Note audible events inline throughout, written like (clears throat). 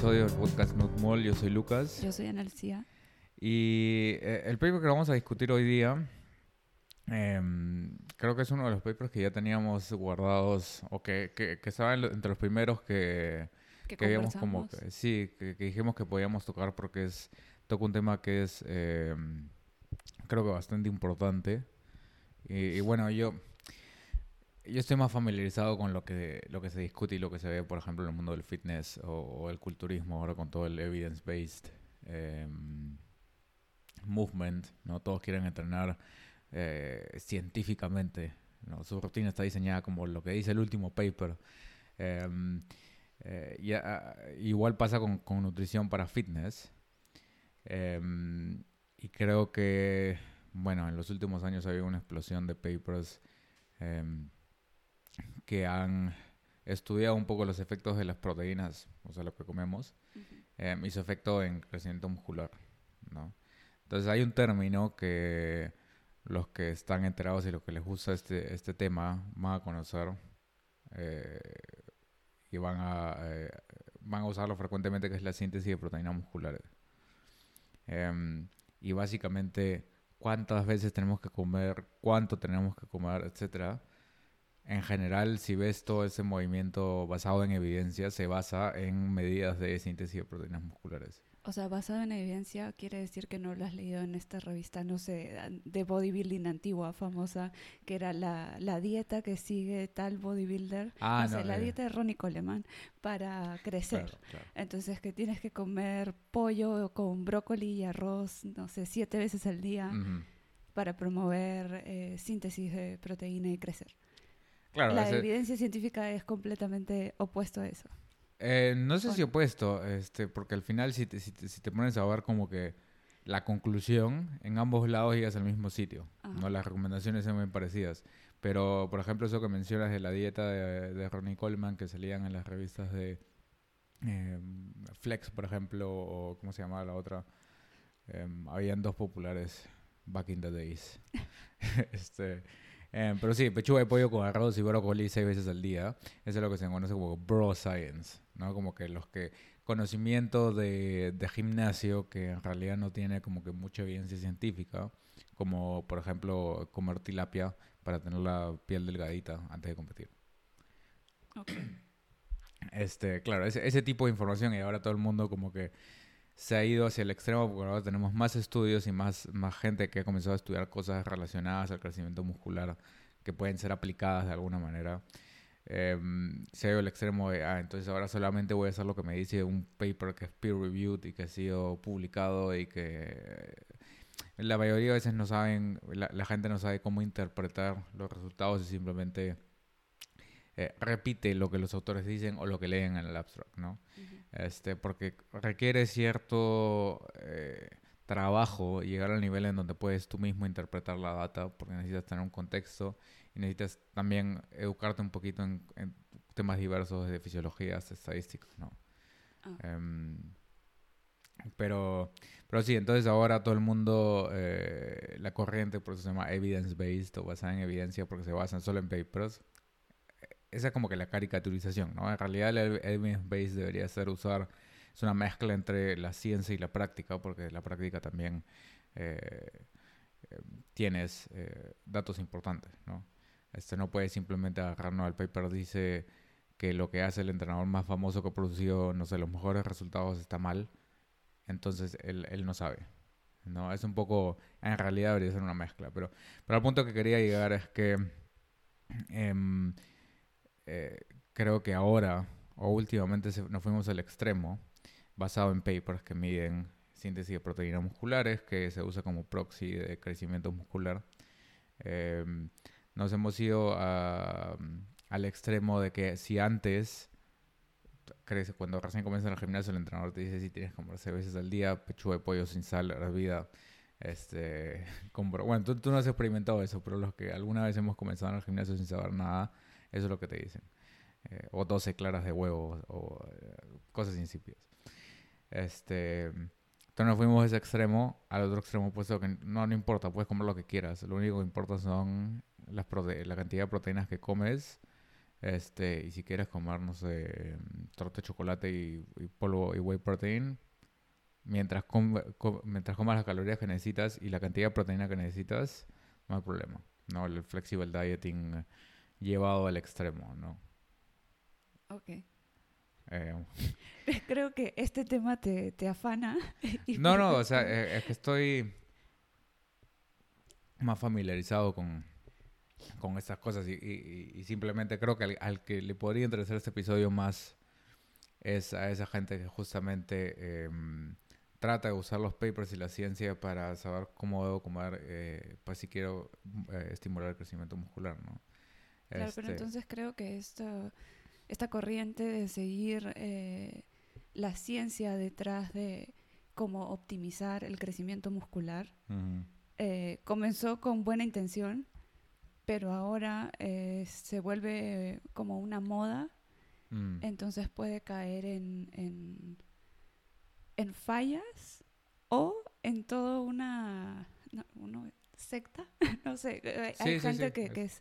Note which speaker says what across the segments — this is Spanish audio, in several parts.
Speaker 1: episodio del podcast Nutmall. Yo soy Lucas.
Speaker 2: Yo soy Analcia.
Speaker 1: Y eh, el paper que vamos a discutir hoy día, em, creo que es uno de los papers que ya teníamos guardados, o que, que, que estaba en lo- entre los primeros que,
Speaker 2: Que
Speaker 1: que habíamos como sí, que, dijimos que podíamos tocar porque es toca un tema que es em, creo que bastante importante. Y, y bueno, yo yo estoy más familiarizado con lo que lo que se discute y lo que se ve, por ejemplo, en el mundo del fitness o, el culturismo, ahora con todo el evidence-based em, movement, ¿no? Todos quieren entrenar eh, científicamente. Su rutina está diseñada como lo que dice el último paper. Em, eh, ah, igual pasa con, con nutrición para fitness. Em, y creo que, bueno, en los últimos años ha habido una explosión de papers que han estudiado un poco los efectos de las proteínas, o sea, lo que comemos, em, y su efecto en crecimiento muscular, ¿no? Entonces hay un término que los que están enterados y los que les gusta este, este tema van a conocer eh, y van a, eh, van a usarlo frecuentemente, que es la síntesis de proteínas musculares. Em, y básicamente cuántas veces tenemos que comer, cuánto tenemos que comer, etcétera. En general, si ves todo ese movimiento basado en evidencia, se basa en medidas de síntesis de proteínas musculares.
Speaker 2: O sea, basado en evidencia quiere decir que no lo has leído en esta revista, no sé, de bodybuilding antigua, famosa, que era la, la dieta que sigue tal bodybuilder,
Speaker 1: Ah,
Speaker 2: no sé, la
Speaker 1: eh.
Speaker 2: dieta de Ronnie Coleman para crecer.
Speaker 1: Claro, claro.
Speaker 2: Entonces, que tienes que comer pollo con brócoli y arroz, no sé, siete veces al día para promover eh, síntesis de proteína y crecer.
Speaker 1: Claro,
Speaker 2: la
Speaker 1: ese-
Speaker 2: evidencia científica es completamente opuesto a eso.
Speaker 1: Eh, no sé
Speaker 2: ¿O
Speaker 1: si opuesto, este, porque al final si te, si, te, si te pones a ver como que la conclusión, en ambos lados llegas al mismo sitio, ¿no? Las recomendaciones son muy parecidas. Pero, por ejemplo, eso que mencionas de la dieta de, de Ronnie Coleman que salían en las revistas de eh, Flex, por ejemplo, o ¿cómo se llamaba la otra? Em, habían dos populares back in the days. (laughs) este, em, pero sí, pechuga de pollo con arroz y brócoli seis veces al día. Eso es lo que se conoce como bro science, ¿no? Como que los que conocimiento de, de gimnasio que en realidad no tiene como que mucha evidencia científica, como por ejemplo comer tilapia para tener la piel delgadita antes de competir.
Speaker 2: Ok.
Speaker 1: Este, claro, ese, ese tipo de información y ahora todo el mundo como que se ha ido hacia el extremo porque ahora tenemos más estudios y más, más gente que ha comenzado a estudiar cosas relacionadas al crecimiento muscular que pueden ser aplicadas de alguna manera. Em, se ha ido al extremo de, ah, entonces ahora solamente voy a hacer lo que me dice un paper que es peer reviewed y que ha sido publicado y que la mayoría de veces no saben, la, la gente no sabe cómo interpretar los resultados y simplemente eh, repite lo que los autores dicen o lo que leen en el abstract, ¿no? Este, porque requiere cierto eh, trabajo llegar al nivel en donde puedes tú mismo interpretar la data, porque necesitas tener un contexto y necesitas también educarte un poquito en, en temas diversos de fisiologías, estadísticas, ¿no?
Speaker 2: Ah.
Speaker 1: Em, pero, pero sí, entonces ahora todo el mundo, eh, la corriente, por eso se llama evidence-based o basada en evidencia, porque se basan solo en papers. Esa es como que la caricaturización, ¿no? En realidad el ev- evidence-based debería ser usar, es una mezcla entre la ciencia y la práctica, porque la práctica también eh, eh, tienes eh, datos importantes, ¿no? Este no puedes simplemente agarrar, no, el paper dice que lo que hace el entrenador más famoso que ha producido, no sé, los mejores resultados está mal, entonces él, él no sabe. No, es un poco, en realidad debería ser una mezcla, pero, pero al punto que quería llegar es que em, eh, creo que ahora o últimamente nos fuimos al extremo, basado en papers que miden síntesis de proteínas musculares, que se usa como proxy de crecimiento muscular. Em, nos hemos ido a- al extremo de que si antes crees, cuando recién comienzas en el gimnasio, el entrenador te dice si tienes que comer seis veces al día, pechuga de pollo sin sal, hervida, este, (laughs) bueno, tú, tú no has experimentado eso, pero los que alguna vez hemos comenzado en el gimnasio sin saber nada, eso es lo que te dicen. Eh, o 12 claras de huevo, o eh, cosas insípidas. Este, entonces nos fuimos de ese extremo al otro extremo opuesto no, no importa, puedes comer lo que quieras. Lo único que importa son las prote- la cantidad de proteínas que comes Este, y si quieres comer, no torta de chocolate y, y polvo y whey protein, mientras, com- co- mientras comas las calorías que necesitas y la cantidad de proteína que necesitas, no hay problema. No, el flexible dieting llevado al extremo, ¿no?
Speaker 2: Ok.
Speaker 1: Eh, (laughs)
Speaker 2: Creo que este tema te, te afana. (laughs) y
Speaker 1: no, no, o sea, eh, es que estoy más familiarizado con, con estas cosas y, y- y simplemente creo que al, al que le podría interesar este episodio más es a esa gente que justamente em, trata de usar los papers y la ciencia para saber cómo debo comer, eh, pues si quiero eh, estimular el crecimiento muscular, ¿no?
Speaker 2: Claro, pero
Speaker 1: Este,
Speaker 2: entonces creo que esta, esta corriente de seguir eh, la ciencia detrás de cómo optimizar el crecimiento muscular eh, comenzó con buena intención, pero ahora eh, se vuelve como una moda,
Speaker 1: mm,
Speaker 2: entonces puede caer en, en, en fallas o en toda una, no, secta, (laughs) no sé, eh, hay
Speaker 1: sí,
Speaker 2: gente
Speaker 1: sí,
Speaker 2: que, que es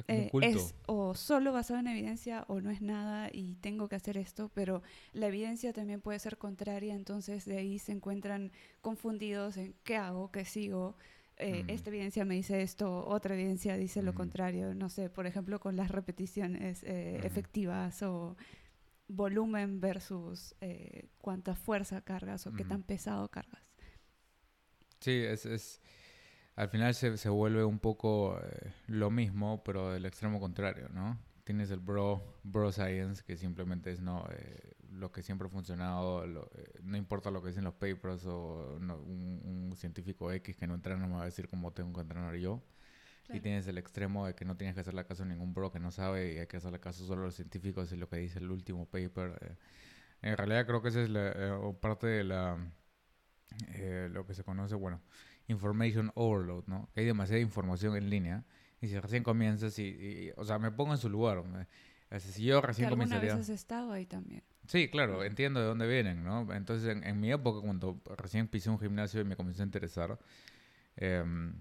Speaker 1: es como un
Speaker 2: eh,
Speaker 1: culto.
Speaker 2: es o solo basado en evidencia o no es nada y tengo que hacer esto, pero la evidencia también puede ser contraria, entonces de ahí se encuentran confundidos en qué hago, qué sigo. Eh,
Speaker 1: Mm.
Speaker 2: Esta evidencia me dice esto, otra evidencia dice lo
Speaker 1: Mm.
Speaker 2: contrario. No sé, por ejemplo, con las repeticiones eh,
Speaker 1: Ujú.
Speaker 2: efectivas o volumen versus eh, cuánta fuerza cargas o qué tan pesado cargas.
Speaker 1: Sí, es, es al final se, se vuelve un poco eh, lo mismo, pero del extremo contrario, ¿no? Tienes el bro, bro science, que simplemente es no eh, lo que siempre ha funcionado, lo- eh, no importa lo que dicen los papers o no- un, un científico X que no entrena no me va a decir cómo tengo que entrenar yo. Y tienes el extremo de que no tienes que hacerle caso a ningún bro que no sabe y hay que hacerle caso solo a los científicos y lo que dice el último paper. En realidad creo que esa es la, parte de la lo que se conoce, bueno, information overload, ¿no? Que hay demasiada información en línea y si recién comienzas y, y- o sea, me pongo en su lugar. me- si yo
Speaker 2: Que
Speaker 1: recién
Speaker 2: alguna
Speaker 1: comenzaría...
Speaker 2: vez has estado ahí también.
Speaker 1: Sí, claro, entiendo de dónde vienen, ¿no? Entonces, en, en mi época, cuando recién pisé un gimnasio y me comencé a interesar, em,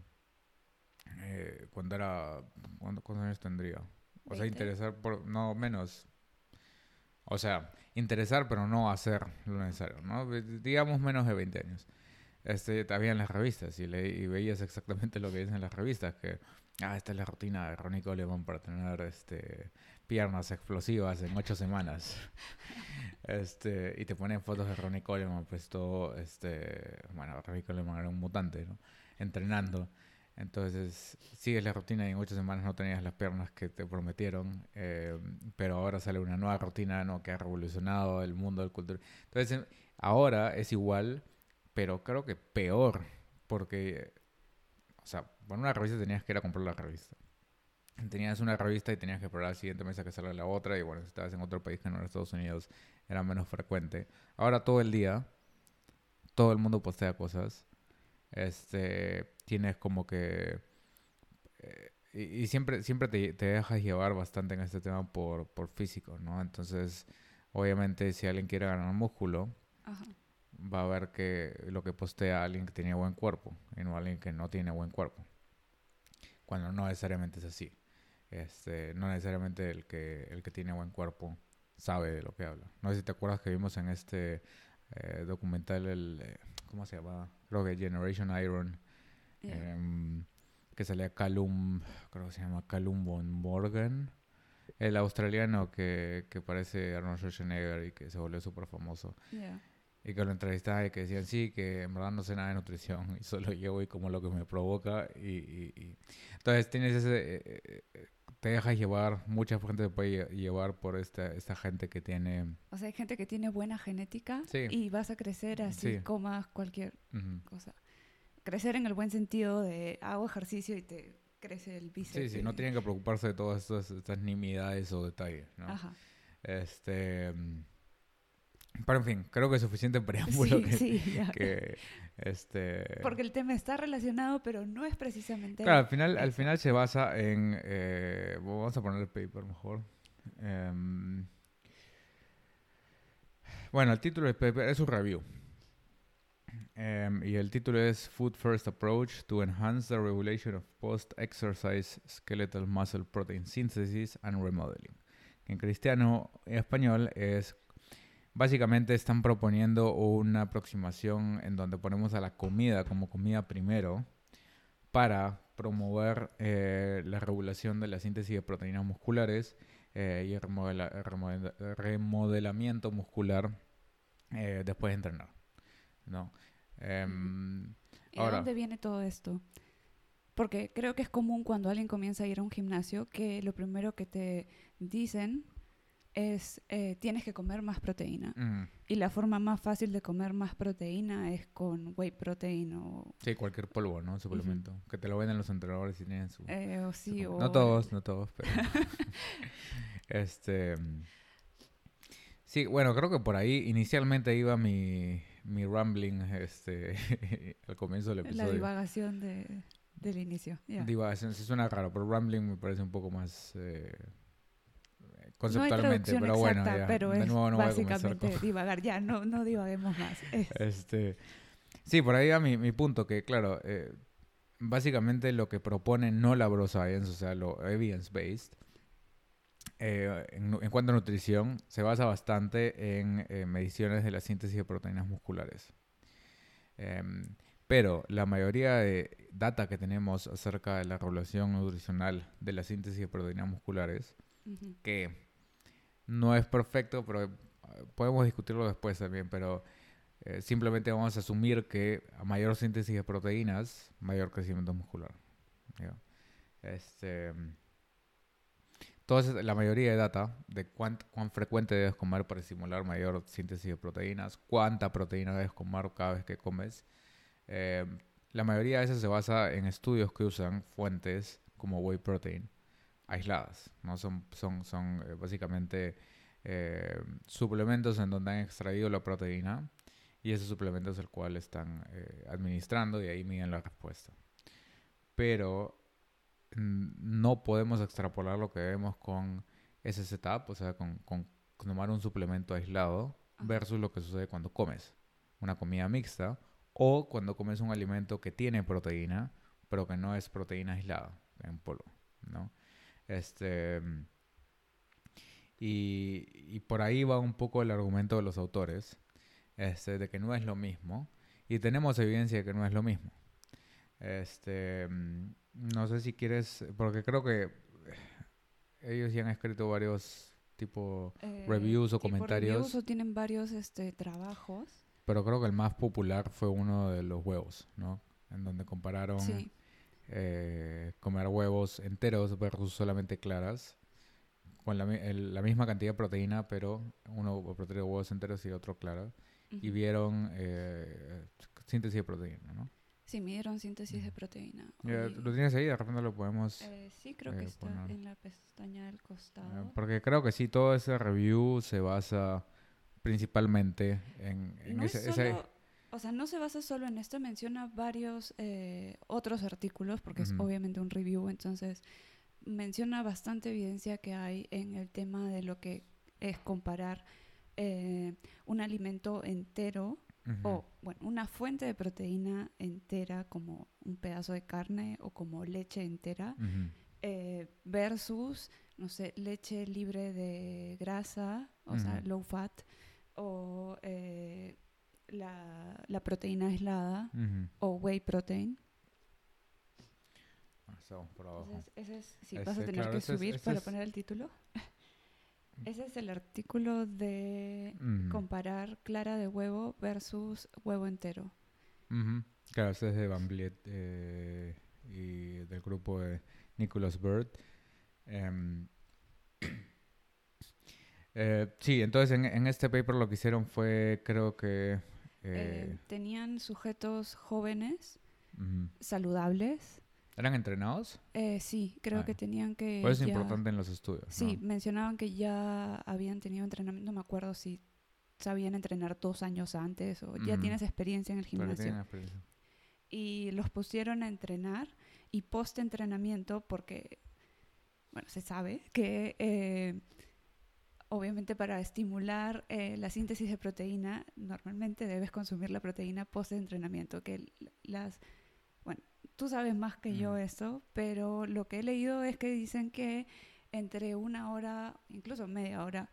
Speaker 1: eh, cuando era, ¿cuándo- ¿cuántos años tendría? O sea,
Speaker 2: 20.
Speaker 1: interesar por, no, menos. O sea, interesar, pero no hacer lo necesario, ¿no? Digamos menos de 20 años. Este, había en las revistas y, le, y veías exactamente lo que dicen en las revistas, que, ah, esta es la rutina de Ronnie Coleman para tener, este, piernas explosivas en ocho semanas. (laughs) Este, y te ponen fotos de Ronnie Coleman, pues todo, este, bueno, Ronnie Coleman era un mutante, ¿no? Entrenando. Entonces, sigues la rutina y en ocho semanas no tenías las piernas que te prometieron, eh, pero ahora sale una nueva rutina, ¿no? Que ha revolucionado el mundo del cultura. Entonces, ahora es igual, pero creo que peor, porque, o sea, por una revista tenías que ir a comprar la revista. Tenías una revista y tenías que esperar al siguiente mes a que salga la otra, y bueno, si estabas en otro país que no era Estados Unidos, era menos frecuente. Ahora todo el día, todo el mundo postea cosas. Este, tienes como que... eh, y, y siempre, siempre te, te dejas llevar bastante en este tema por, por físico, ¿no? Entonces, obviamente, si alguien quiere ganar músculo,
Speaker 2: Ajá.
Speaker 1: Va a ver que lo que postea alguien que tiene buen cuerpo y no alguien que no tiene buen cuerpo. Cuando no necesariamente es así. Este, no necesariamente el que, el que tiene buen cuerpo sabe de lo que habla. No sé si te acuerdas que vimos en este eh, documental, el, eh, ¿cómo se llama? Creo que Generation Iron,
Speaker 2: Ya.
Speaker 1: em, que salía Calum, creo que se llama Calum von Morgan, el australiano que, que parece Arnold Schwarzenegger y que se volvió súper famoso. Y que lo entrevistaba y que decían, sí, que en verdad no sé nada de nutrición (laughs) y solo llevo y como lo que me provoca. Y, y- y- Entonces tienes ese... eh, eh, eh, te dejas llevar, mucha gente te puede lle- llevar por esta, esta gente que tiene...
Speaker 2: O sea, hay gente que tiene buena genética
Speaker 1: Sí.
Speaker 2: y vas a crecer así,
Speaker 1: Sí.
Speaker 2: comas cualquier
Speaker 1: ujú.
Speaker 2: cosa. Crecer en el buen sentido de hago ejercicio y te crece el bíceps.
Speaker 1: Sí, sí, no tienen que preocuparse de todas estas, estas nimiedades o detalles, ¿no?
Speaker 2: Ajá.
Speaker 1: Este... mm, Pero en fin, creo que es suficiente preámbulo
Speaker 2: Sí,
Speaker 1: que,
Speaker 2: sí, (laughs)
Speaker 1: que, este...
Speaker 2: Porque el tema está relacionado, pero no es precisamente...
Speaker 1: Claro, al final, al final se basa en... eh, vamos a poner el paper mejor. Em, bueno, el título del paper es un review. Em, y el título es Food First Approach to Enhance the Regulation of Post-Exercise Skeletal Muscle Protein Synthesis and Remodeling. En cristiano y español es básicamente están proponiendo una aproximación en donde ponemos a la comida como comida primero para promover eh, la regulación de la síntesis de proteínas musculares eh, y el remodelamiento muscular eh, después de entrenar. ¿no?
Speaker 2: Em, ¿Y de dónde viene todo esto? Porque creo que es común cuando alguien comienza a ir a un gimnasio que lo primero que te dicen es eh, tienes que comer más proteína. Y la forma más fácil de comer más proteína es con whey protein o...
Speaker 1: Sí, cualquier polvo, ¿no? Suplemento. Que te lo venden los entrenadores y tienen su...
Speaker 2: Eh, o sí, o...
Speaker 1: No todos, no (laughs) todos, pero... (laughs) este... Sí, bueno, creo que por ahí inicialmente iba mi, mi rambling este, (laughs) al comienzo del episodio.
Speaker 2: La divagación de, del inicio.
Speaker 1: Divagación, sí suena raro, pero rambling me parece un poco más eh, conceptualmente, pero bueno, ya,
Speaker 2: pero de nuevo no básicamente divagar, ya, no, no divaguemos más. (laughs)
Speaker 1: Este, sí, por ahí va mi, mi punto, que claro, eh, básicamente lo que propone no la bro science, o sea, lo evidence-based, eh, en, cuanto a nutrición, se basa bastante en eh, mediciones de la síntesis de proteínas musculares. Em, pero la mayoría de data que tenemos acerca de la regulación nutricional de la síntesis de proteínas musculares, que no es perfecto, pero eh, podemos discutirlo después también, pero simplemente vamos a asumir que a mayor síntesis de proteínas, mayor crecimiento muscular. Este, entonces, la mayoría de data de cuán, cuán frecuente debes comer para estimular mayor síntesis de proteínas, cuánta proteína debes comer cada vez que comes. Eh, la mayoría de eso se basa en estudios que usan fuentes como whey protein aisladas. ¿no? Son, son, son eh, básicamente eh, suplementos en donde han extraído la proteína y ese suplemento es el cual están administrando y ahí miden la respuesta. Pero no podemos extrapolar lo que vemos con ese setup, o sea, con, tomar un suplemento aislado versus lo que sucede cuando comes una comida mixta o cuando comes un alimento que tiene proteína, pero que no es proteína aislada en polvo, ¿no? Este, y, y, por ahí va un poco el argumento de los autores, este, de que no es lo mismo, y tenemos evidencia de que no es lo mismo. Este, no sé si quieres, porque creo que ellos ya han escrito varios tipo eh, reviews o comentarios. Reviews
Speaker 2: o tienen varios este, trabajos.
Speaker 1: Pero creo que el más popular fue uno de los huevos, ¿no? En donde compararon eh, comer huevos enteros versus solamente claras con la, la, misma cantidad de proteína, pero uno proteína de huevos enteros y otro claro. Y vieron eh, síntesis de proteína, ¿no?
Speaker 2: Sí, midieron síntesis de proteína.
Speaker 1: ¿Lo tienes ahí? De repente lo podemos...
Speaker 2: Eh, sí, creo que eh, está en la pestaña del costado.
Speaker 1: Eh, porque creo que sí, todo ese review se basa principalmente en, ese,
Speaker 2: O sea, no se basa solo en esto, menciona varios otros artículos, porque es obviamente un review, entonces menciona bastante evidencia que hay en el tema de lo que es comparar un alimento entero o, bueno, una fuente de proteína entera como un pedazo de carne o como leche entera eh, versus, no sé, leche libre de grasa, o sea, low fat, o eh, la, la, proteína aislada o whey protein.
Speaker 1: Ah, por abajo.
Speaker 2: ese es, sí, vas a tener que subir para poner el título. Ese es el artículo de comparar clara de huevo versus huevo entero.
Speaker 1: Claro, ese es de Van Vliet eh, y del grupo de Nicholas Bird. Em, (coughs) eh, sí, entonces en, este paper lo que hicieron fue, creo que...
Speaker 2: Eh, tenían sujetos jóvenes, saludables,
Speaker 1: ¿Eran entrenados?
Speaker 2: Eh, sí, creo que ah. tenían que...
Speaker 1: Pues es importante en los estudios.
Speaker 2: Sí, mencionaban que ya habían tenido entrenamiento, no me acuerdo si sabían entrenar dos años antes o ya tienes experiencia en el gimnasio. Y los pusieron a entrenar y post-entrenamiento porque, bueno, se sabe que eh, obviamente para estimular eh, la síntesis de proteína, normalmente debes consumir la proteína post-entrenamiento, que las... Bueno, tú sabes más que yo eso, pero lo que he leído es que dicen que entre una hora, incluso media hora,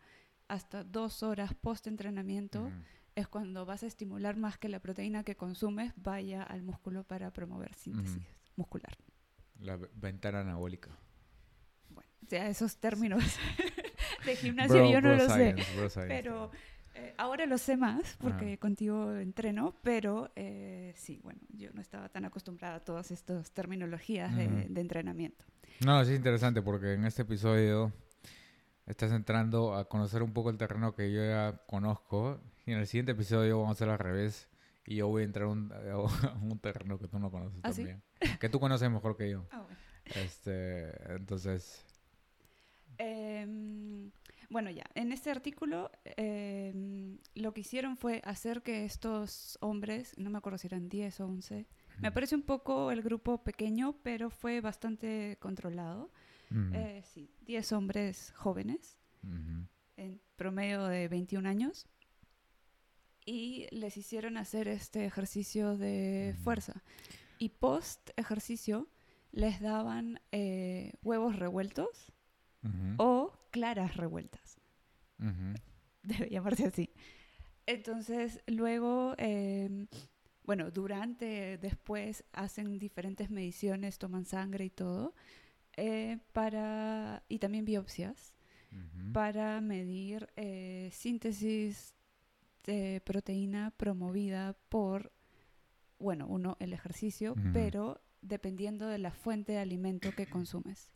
Speaker 2: hasta dos horas post-entrenamiento es cuando vas a estimular más que la proteína que consumes vaya al músculo para promover síntesis muscular.
Speaker 1: La ve- ventana anabólica.
Speaker 2: Bueno, o sea, esos términos (laughs) de gimnasio
Speaker 1: Bro-
Speaker 2: yo no sé.
Speaker 1: science, science.
Speaker 2: Pero eh, ahora lo sé más porque contigo entreno, pero eh, sí, bueno, yo no estaba tan acostumbrada a todas estas terminologías de, de entrenamiento.
Speaker 1: No, sí es interesante porque en este episodio estás entrando a conocer un poco el terreno que yo ya conozco y en el siguiente episodio vamos a hacer al revés y yo voy a entrar a un, a (laughs) un terreno que tú no conoces
Speaker 2: ¿Ah, sí?
Speaker 1: también. Que tú conoces mejor que yo.
Speaker 2: Ah, bueno.
Speaker 1: Este, entonces,
Speaker 2: Em, bueno, ya, en este artículo em, lo que hicieron fue hacer que estos hombres, no me acuerdo si eran 10 o 11, me parece un poco el grupo pequeño, pero fue bastante controlado. Eh, sí, 10 hombres jóvenes,
Speaker 1: ujú,
Speaker 2: en promedio de 21 años, y les hicieron hacer este ejercicio de fuerza. Y post ejercicio les daban eh, huevos revueltos o claras revueltas. (laughs) debe llamarse así. Entonces, luego, eh, bueno, durante, después hacen diferentes mediciones, toman sangre y todo, eh, para, y también biopsias, para medir eh, síntesis de proteína promovida por, bueno, uno, el ejercicio, pero dependiendo de la fuente de alimento que consumes.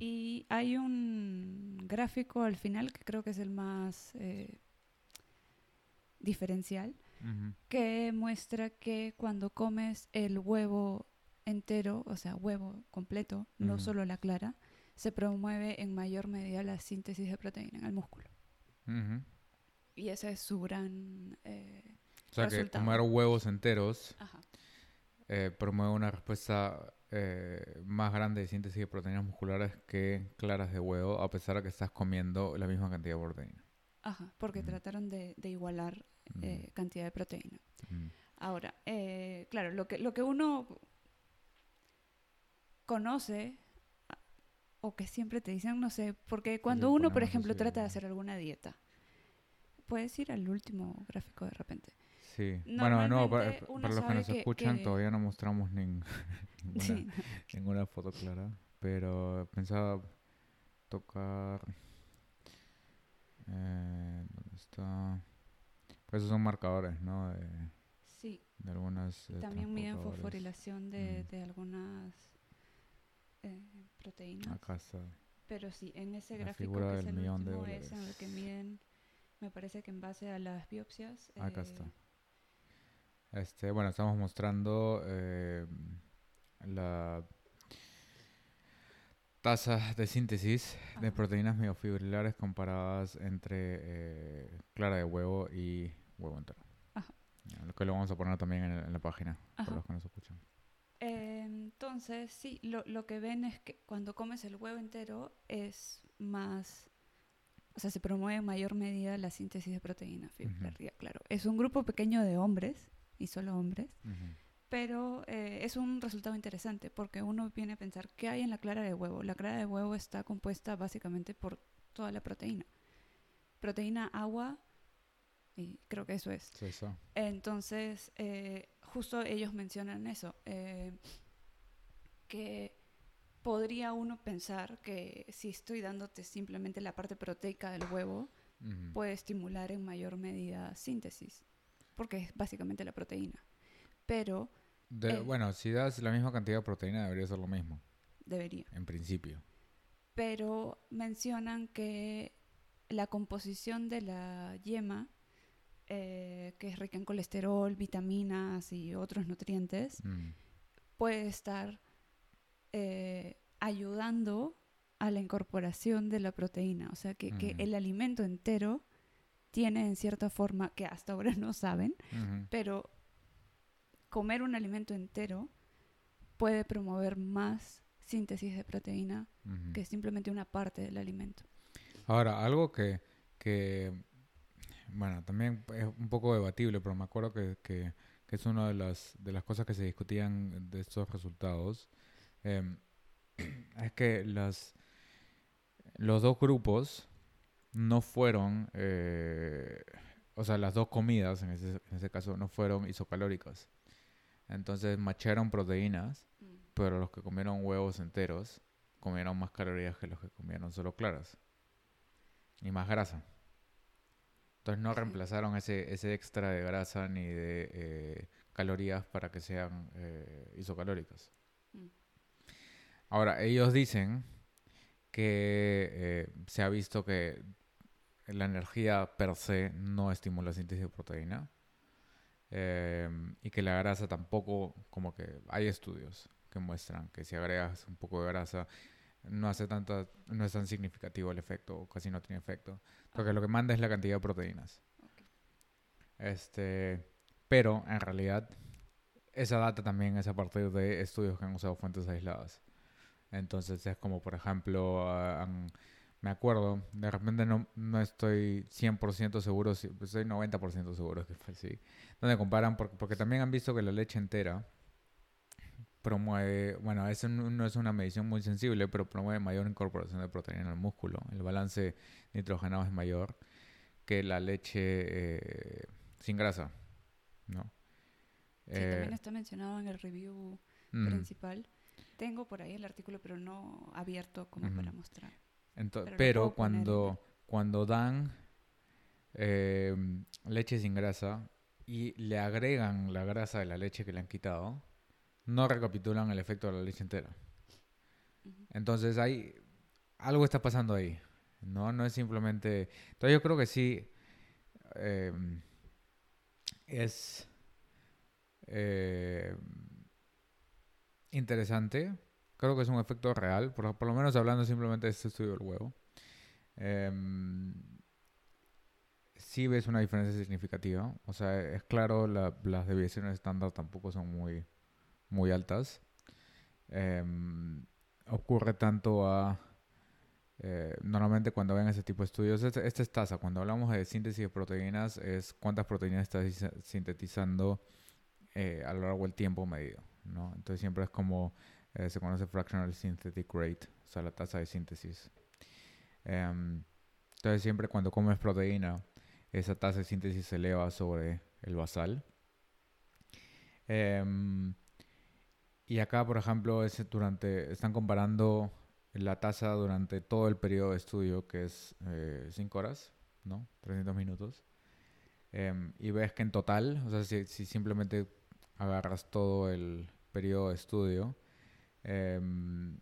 Speaker 2: Y hay un gráfico al final que creo que es el más eh, diferencial, que muestra que cuando comes el huevo entero, o sea, huevo completo, no solo la clara, se promueve en mayor medida la síntesis de proteína en el músculo. Y ese es su gran... eh,
Speaker 1: O sea que
Speaker 2: Resultado.
Speaker 1: comer huevos enteros eh, promueve una respuesta eh, más grande de síntesis de proteínas musculares que claras de huevo, a pesar de que estás comiendo la misma cantidad de proteína.
Speaker 2: Ajá, porque trataron de, de igualar eh, cantidad de proteína. Ahora, eh, claro, lo que, lo que uno conoce o que siempre te dicen, no sé, porque cuando uno, por ejemplo, trata de hacer alguna dieta, puedes ir al último gráfico de repente.
Speaker 1: Sí. Bueno, no, para,
Speaker 2: Normalmente uno
Speaker 1: para los que nos
Speaker 2: que-
Speaker 1: escuchan
Speaker 2: que-
Speaker 1: todavía no mostramos nin- (laughs) ninguna,
Speaker 2: Sí, (laughs)
Speaker 1: ninguna foto clara, pero pensaba tocar... Eh, ¿Dónde está? Pues esos son marcadores, ¿no? De,
Speaker 2: sí.
Speaker 1: de algunas... eh,
Speaker 2: También miden fosforilación de,
Speaker 1: Mm.
Speaker 2: de algunas eh, proteínas.
Speaker 1: Acá está.
Speaker 2: Pero sí, en ese
Speaker 1: La
Speaker 2: gráfico que es el
Speaker 1: de
Speaker 2: último es en el que miden, me parece que en base a las biopsias.
Speaker 1: Acá
Speaker 2: eh,
Speaker 1: está. Este, bueno, estamos mostrando eh, la tasa de síntesis de proteínas miofibrilares comparadas entre eh, clara de huevo y huevo entero.
Speaker 2: Ajá.
Speaker 1: Lo que lo vamos a poner también en, en la página
Speaker 2: Ajá.
Speaker 1: para los que nos escuchan.
Speaker 2: Eh, entonces, sí, lo, lo que ven es que cuando comes el huevo entero es más, o sea, se promueve en mayor medida la síntesis de proteína fibrar, ya, claro. Es un grupo pequeño de hombres, y solo hombres, pero eh, es un resultado interesante porque uno viene a pensar, ¿qué hay en la clara de huevo? La clara de huevo está compuesta básicamente por toda la proteína. Proteína, agua, y creo que eso es.
Speaker 1: Sí, eso.
Speaker 2: Entonces, eh, justo ellos mencionan eso, eh, que podría uno pensar que si estoy dándote simplemente la parte proteica del huevo, puede estimular en mayor medida síntesis, porque es básicamente la proteína. Pero
Speaker 1: De-
Speaker 2: eh.
Speaker 1: bueno, si das la misma cantidad de proteína debería ser lo mismo,
Speaker 2: debería.
Speaker 1: en principio.
Speaker 2: Pero mencionan que la composición de la yema, eh, que es rica en colesterol, vitaminas y otros nutrientes,
Speaker 1: Mm.
Speaker 2: puede estar eh, ayudando a la incorporación de la proteína. O sea, que, que
Speaker 1: Ujú.
Speaker 2: el alimento entero tiene en cierta forma, que hasta ahora no saben, pero comer un alimento entero puede promover más síntesis de proteína que simplemente una parte del alimento.
Speaker 1: Ahora, algo que que, bueno, también es un poco debatible, pero me acuerdo que, que, que es una de las, de las cosas que se discutían de estos resultados. Em, (clears throat) es que las, los dos grupos no fueron, eh, o sea, las dos comidas en ese, en ese caso no fueron isocalóricas. Entonces macharon proteínas,
Speaker 2: Mm.
Speaker 1: pero los que comieron huevos enteros comieron más calorías que los que comieron solo claras. Y más grasa. Entonces no
Speaker 2: Sí.
Speaker 1: reemplazaron ese, ese extra de grasa ni de eh, calorías para que sean eh, isocalóricas.
Speaker 2: Mm.
Speaker 1: Ahora, ellos dicen que eh, se ha visto que la energía per se no estimula la síntesis de proteína em, y que la grasa tampoco, como que hay estudios que muestran que si agregas un poco de grasa no hace tanta, no es tan significativo el efecto o casi no tiene efecto, porque lo que manda es la cantidad de proteínas. Este, pero en realidad esa data también es a partir de estudios que han usado fuentes aisladas. Entonces es como, por ejemplo, ah, han- me acuerdo, de repente no, no estoy 100% seguro, estoy 90% seguro que fue así, donde comparan, porque, porque también han visto que la leche entera promueve, bueno, eso no es una medición muy sensible, pero promueve mayor incorporación de proteína el músculo. El balance nitrogenado es mayor que la leche eh, sin grasa, ¿no?
Speaker 2: Sí,
Speaker 1: Eh,
Speaker 2: también está mencionado en el review
Speaker 1: mm.
Speaker 2: principal. Tengo por ahí el artículo, pero no abierto como para mostrar. Pero poner
Speaker 1: cuando, cuando dan eh, leche sin grasa y le agregan la grasa de la leche que le han quitado, no recapitulan el efecto de la leche entera. Entonces hay algo está pasando ahí, no no es simplemente. Entonces yo creo que sí eh, es eh, interesante. Creo que es un efecto real, por, por lo menos hablando simplemente de este estudio del huevo. Em, sí ves una diferencia significativa. O sea, es claro, la- las deviaciones estándar tampoco son muy, muy altas. Em, ocurre tanto a... eh, normalmente cuando ven ese tipo de estudios, este, esta es tasa. Cuando hablamos de síntesis de proteínas, es cuántas proteínas estás sintetizando eh, a lo largo del tiempo medido. ¿no? Entonces siempre es como eh, se conoce fractional synthetic rate, o sea, la tasa de síntesis. Em, entonces siempre cuando comes proteína, esa tasa de síntesis se eleva sobre el basal. Em, y acá, por ejemplo, es durante, están comparando la tasa durante todo el periodo de estudio, que es 5 horas, ¿no? 300 minutos. Em, y ves que en total, o sea, si, si simplemente agarras todo el periodo de estudio, em,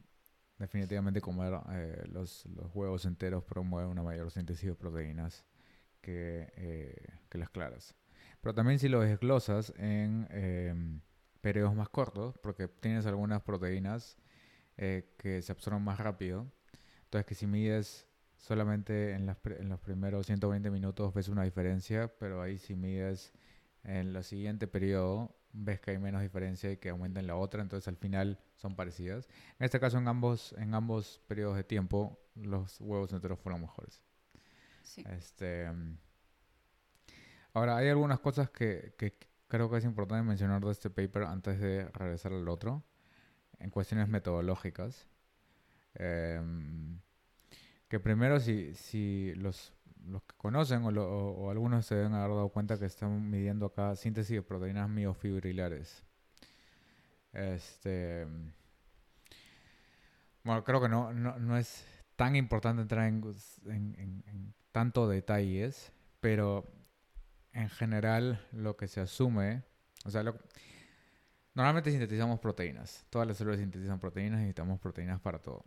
Speaker 1: definitivamente comer eh, los, los huevos enteros promueve una mayor síntesis de proteínas que, eh, que las claras. Pero también si lo desglosas en em, periodos más cortos, porque tienes algunas proteínas eh, que se absorben más rápido, entonces que si mides solamente en, las en los primeros 120 minutos ves una diferencia, pero ahí si mides en el siguiente periodo ves que hay menos diferencia y que aumenta en la otra, entonces al final son parecidas. En este caso, en ambos, en ambos periodos de tiempo, los huevos enteros fueron mejores.
Speaker 2: Sí.
Speaker 1: Este, mm, ahora, hay algunas cosas que, que creo que es importante mencionar de este paper antes de regresar al otro, en cuestiones metodológicas. Em, que primero, si, si los, los que conocen o, algunos se deben haber dado cuenta que están midiendo acá síntesis de proteínas miofibrilares. Este, bueno, creo que no, no, no es tan importante entrar en, en, tanto detalles, pero en general lo que se asume, o sea, normalmente sintetizamos proteínas, todas las células sintetizan proteínas necesitamos proteínas para todo.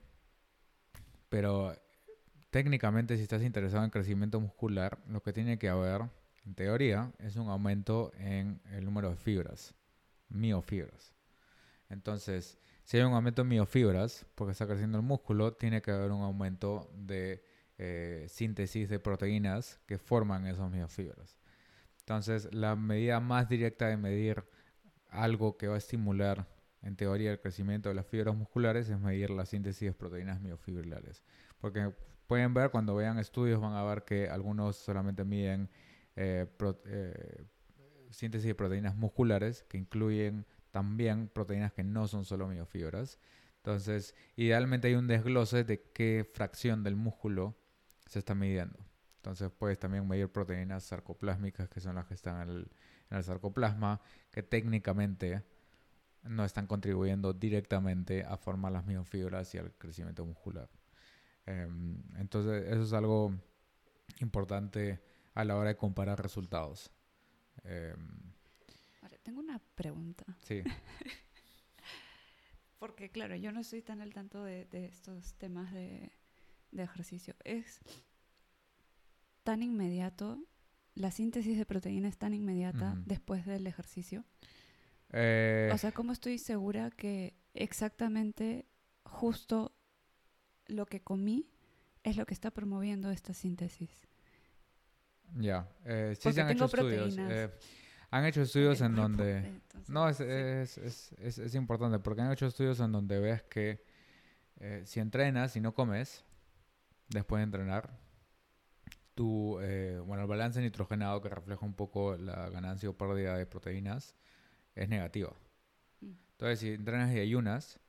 Speaker 1: Pero técnicamente si estás interesado en crecimiento muscular, lo que tiene que haber, en teoría, es un aumento en el número de fibras, miofibras. Entonces, si hay un aumento en miofibras, porque está creciendo el músculo, tiene que haber un aumento de eh, síntesis de proteínas que forman esas miofibras. Entonces, la medida más directa de medir algo que va a estimular, en teoría, el crecimiento de las fibras musculares es medir la síntesis de proteínas miofibrilares. Porque pueden ver, cuando vean estudios van a ver que algunos solamente miden eh, eh, síntesis de proteínas musculares, que incluyen también proteínas que no son solo miofibras. Entonces, idealmente hay un desglose de qué fracción del músculo se está midiendo. Entonces, puedes también medir proteínas sarcoplásmicas, que son las que están en el, sarcoplasma, que técnicamente no están contribuyendo directamente a formar las miofibras y al crecimiento muscular. Em, entonces, eso es algo importante a la hora de comparar resultados. Em,
Speaker 2: tengo una pregunta.
Speaker 1: Sí. (laughs)
Speaker 2: Porque, claro, yo no estoy tan al tanto de, estos temas de, ejercicio. ¿Es tan inmediato? ¿La síntesis de proteína es tan inmediata después del ejercicio?
Speaker 1: Eh,
Speaker 2: o sea, ¿cómo estoy segura que exactamente justo lo que comí es lo que está promoviendo esta síntesis?
Speaker 1: Ya, eh, sí se han hecho estudios. Eh, han hecho estudios en donde... no, es, es, es, es, importante porque han hecho estudios en donde ves que eh, si entrenas y no comes después de entrenar, tu, eh, bueno, el balance nitrogenado que refleja un poco la ganancia o pérdida de proteínas es negativo. Mm. Entonces, si entrenas y ayunas,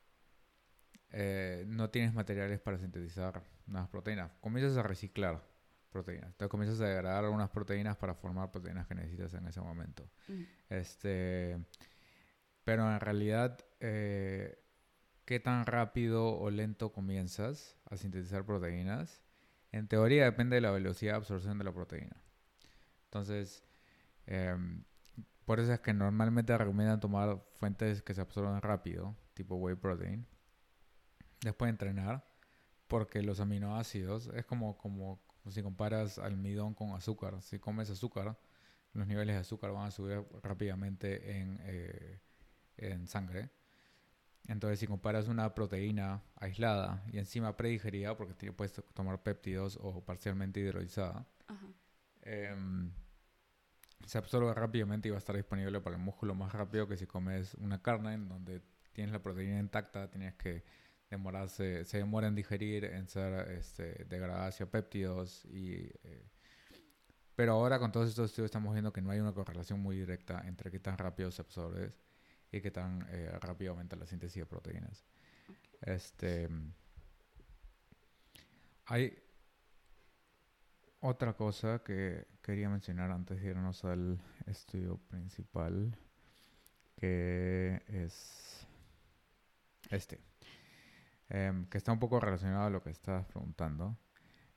Speaker 1: eh, no tienes materiales para sintetizar nuevas proteínas. Comienzas a reciclar proteínas. Entonces comienzas a degradar algunas proteínas para formar proteínas que necesitas en ese momento. Mm. Este, pero en realidad, eh, ¿qué tan rápido o lento comienzas a sintetizar proteínas? En teoría depende de la velocidad de absorción de la proteína. Entonces, em, por eso es que normalmente recomiendan tomar fuentes que se absorban rápido, tipo whey protein, después de entrenar, porque los aminoácidos es como, como si comparas almidón con azúcar, si comes azúcar, los niveles de azúcar van a subir rápidamente en, eh, en sangre. Entonces, si comparas una proteína aislada y encima predigerida, porque puedes tomar péptidos o parcialmente hidrolizada, em, se absorbe rápidamente y va a estar disponible para el músculo más rápido que si comes una carne en donde tienes la proteína intacta, tienes que demorarse, se demora en digerir, en ser este, degradada hacia péptidos. Y, eh, pero ahora con todos estos estudios estamos viendo que no hay una correlación muy directa entre qué tan rápido se absorbe y qué tan eh, rápido aumenta la síntesis de proteínas. Este, hay otra cosa que quería mencionar antes de irnos al estudio principal, que es este. Em, que está un poco relacionado a lo que estás preguntando.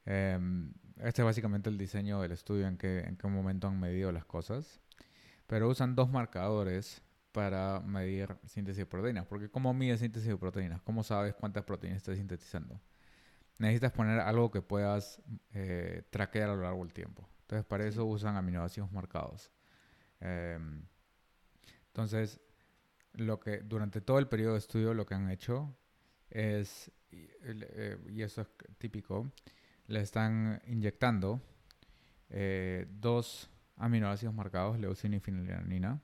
Speaker 1: Em, este es básicamente el diseño del estudio, en qué, en qué momento han medido las cosas. Pero usan dos marcadores para medir síntesis de proteínas. Porque ¿cómo mide síntesis de proteínas? ¿Cómo sabes cuántas proteínas estás sintetizando? Necesitas poner algo que puedas eh, traquear a lo largo del tiempo. Entonces, para eso usan aminoácidos marcados. Em, entonces, lo que durante todo el periodo de estudio lo que han hecho es, eh, y, eso es típico, le están inyectando eh, dos aminoácidos marcados, leucina y fenilalanina,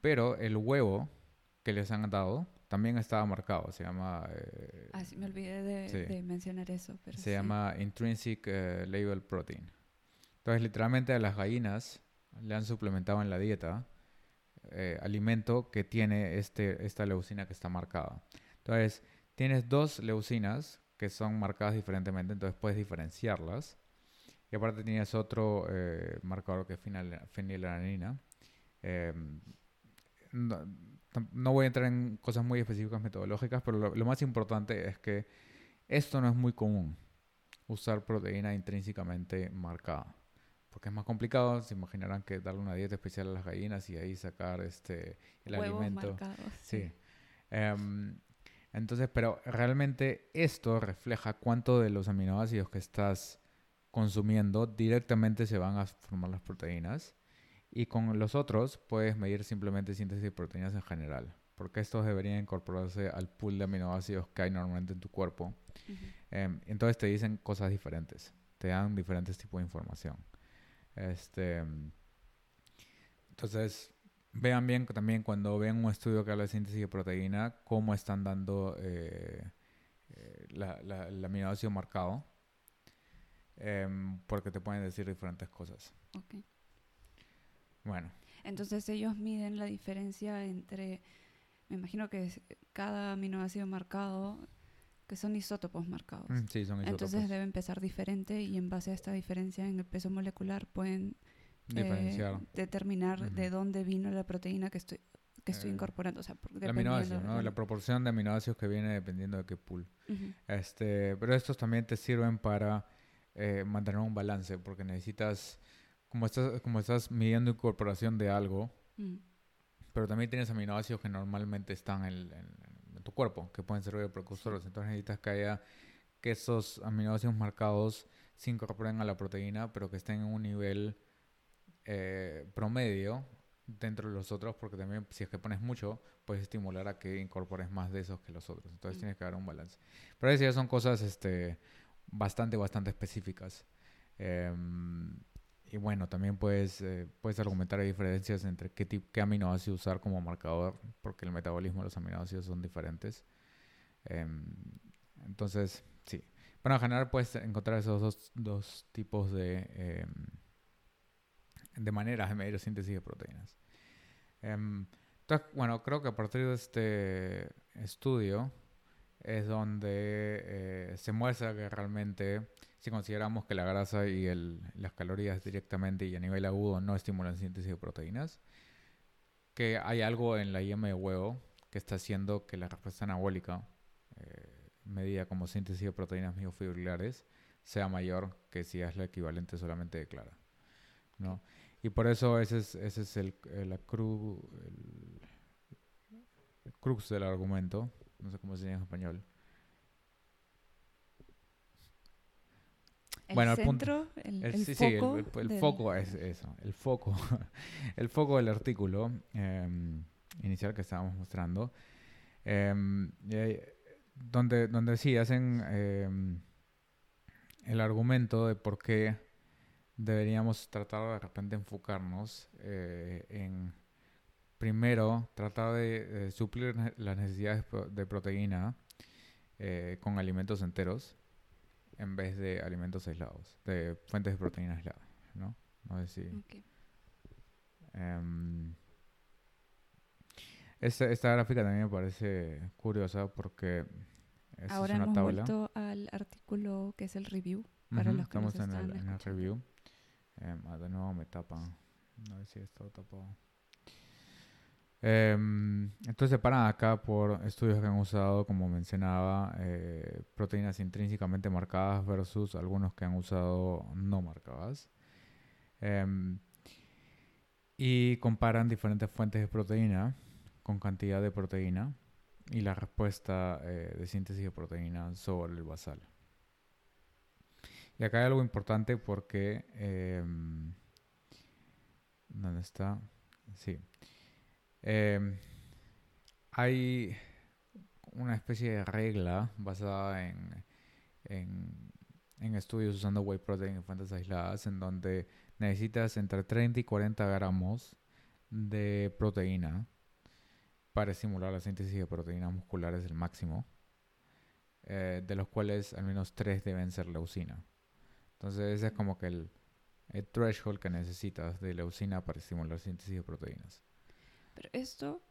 Speaker 1: pero el huevo que les han dado también estaba marcado, se llama...
Speaker 2: Eh, ah, sí, me olvidé de, mencionar eso. Pero
Speaker 1: se llama Intrinsic Label Protein. Entonces, literalmente a las gallinas le han suplementado en la dieta alimento que tiene este, esta leucina que está marcada. Entonces, Tienes dos leucinas que son marcadas diferentemente, entonces puedes diferenciarlas. Y aparte tienes otro eh, marcador que es fenilalanina. Em, no, voy a entrar en cosas muy específicas metodológicas, pero lo, más importante es que esto no es muy común, usar proteína intrínsecamente marcada. Porque es más complicado, se imaginarán que darle una dieta especial a las gallinas y ahí sacar este el alimento. sí. Em, entonces, pero realmente esto refleja cuánto de los aminoácidos que estás consumiendo directamente se van a formar las proteínas. Y con los otros puedes medir simplemente síntesis de proteínas en general, porque estos deberían incorporarse al pool de aminoácidos que hay normalmente en tu cuerpo. Em, entonces te dicen cosas diferentes, te dan diferentes tipos de información. Este, entonces, vean bien también cuando vean un estudio que habla de síntesis de proteína, cómo están dando eh, eh, la, la, el aminoácido marcado. em, porque te pueden decir diferentes cosas.
Speaker 2: Ok.
Speaker 1: Bueno,
Speaker 2: Entonces ellos miden la diferencia entre, me imagino que es cada aminoácido marcado, que son isótopos marcados.
Speaker 1: mm, sí, son isótopos.
Speaker 2: Entonces debe empezar diferente y en base a esta diferencia en el peso molecular pueden eh, determinar de dónde vino la proteína que estoy que estoy
Speaker 1: Eh,
Speaker 2: incorporando. O sea, por-
Speaker 1: el
Speaker 2: dependiendo
Speaker 1: aminoácido, ¿no? La proporción de aminoácidos que viene dependiendo de qué pool. Este, pero estos también te sirven para eh, mantener un balance, porque necesitas, como estás, como estás midiendo incorporación de algo,
Speaker 2: Mm.
Speaker 1: pero también tienes aminoácidos que normalmente están en, en- en tu cuerpo, que pueden servir de precursores. Entonces necesitas que haya que esos aminoácidos marcados se incorporen a la proteína, pero que estén en un nivel eh, promedio dentro de los otros, porque también si es que pones mucho, puedes estimular a que incorpores más de esos que los otros. Entonces
Speaker 2: Mm.
Speaker 1: tienes que dar un balance. Pero eso ya son cosas este, bastante, bastante específicas. Em, y bueno, también puedes, eh, puedes argumentar diferencias entre qué, tip- qué aminoácido usar como marcador, porque el metabolismo de los aminoácidos son diferentes. Em, entonces, sí. Bueno, en general puedes encontrar esos dos, dos tipos de, em, de maneras de medir síntesis de proteínas. Em, entonces, bueno, creo que a partir de este estudio es donde eh, se muestra que realmente, si consideramos que la grasa y el- las calorías directamente y a nivel agudo no estimulan síntesis de proteínas, que hay algo en la yema de huevo que está haciendo que la respuesta anabólica, eh, medida como síntesis de proteínas miofibrilares, sea mayor que si es la equivalente solamente de clara. ¿no? Y por eso ese es, ese es el, el- la cru- el- el crux del argumento, no sé cómo se dice en español.
Speaker 2: El
Speaker 1: Bueno, el punto-
Speaker 2: centro, el,
Speaker 1: sí, sí, el-
Speaker 2: foco.
Speaker 1: el, el
Speaker 2: del-
Speaker 1: foco es eso, el foco, (laughs) el foco del artículo em, inicial que estábamos mostrando, ahí- donde, donde sí hacen em, el argumento de por qué deberíamos tratar de repente enfocarnos eh, en primero tratar de, eh, suplir las necesidades de proteína eh, con alimentos enteros en vez de alimentos aislados, de fuentes de proteína aisladas, ¿no? No sé si...
Speaker 2: Ok.
Speaker 1: em, esta, esta gráfica también me parece curiosa porque esta es
Speaker 2: Ahora
Speaker 1: una
Speaker 2: hemos
Speaker 1: tabla.
Speaker 2: vuelto al artículo que es el review para
Speaker 1: Ujú,
Speaker 2: los que nos
Speaker 1: estamos en el,
Speaker 2: están
Speaker 1: en el review. Ah, de nuevo me tapan. No sé si está tapado. Em, entonces separan acá por estudios que han usado, como mencionaba, eh, proteínas intrínsecamente marcadas versus algunos que han usado no marcadas. Em, y comparan diferentes fuentes de proteína con cantidad de proteína y la respuesta eh, de síntesis de proteína sobre el basal. Y acá hay algo importante porque... em, ¿Dónde está? Sí. Em, hay una especie de regla basada en, en, estudios usando whey protein en fuentes aisladas en donde necesitas entre 30 y 40 gramos de proteína para estimular la síntesis de proteínas musculares el máximo, eh, de los cuales al menos 3 deben ser leucina. Entonces ese es como que el, el threshold que necesitas de leucina para estimular síntesis de proteínas.
Speaker 2: Pero esto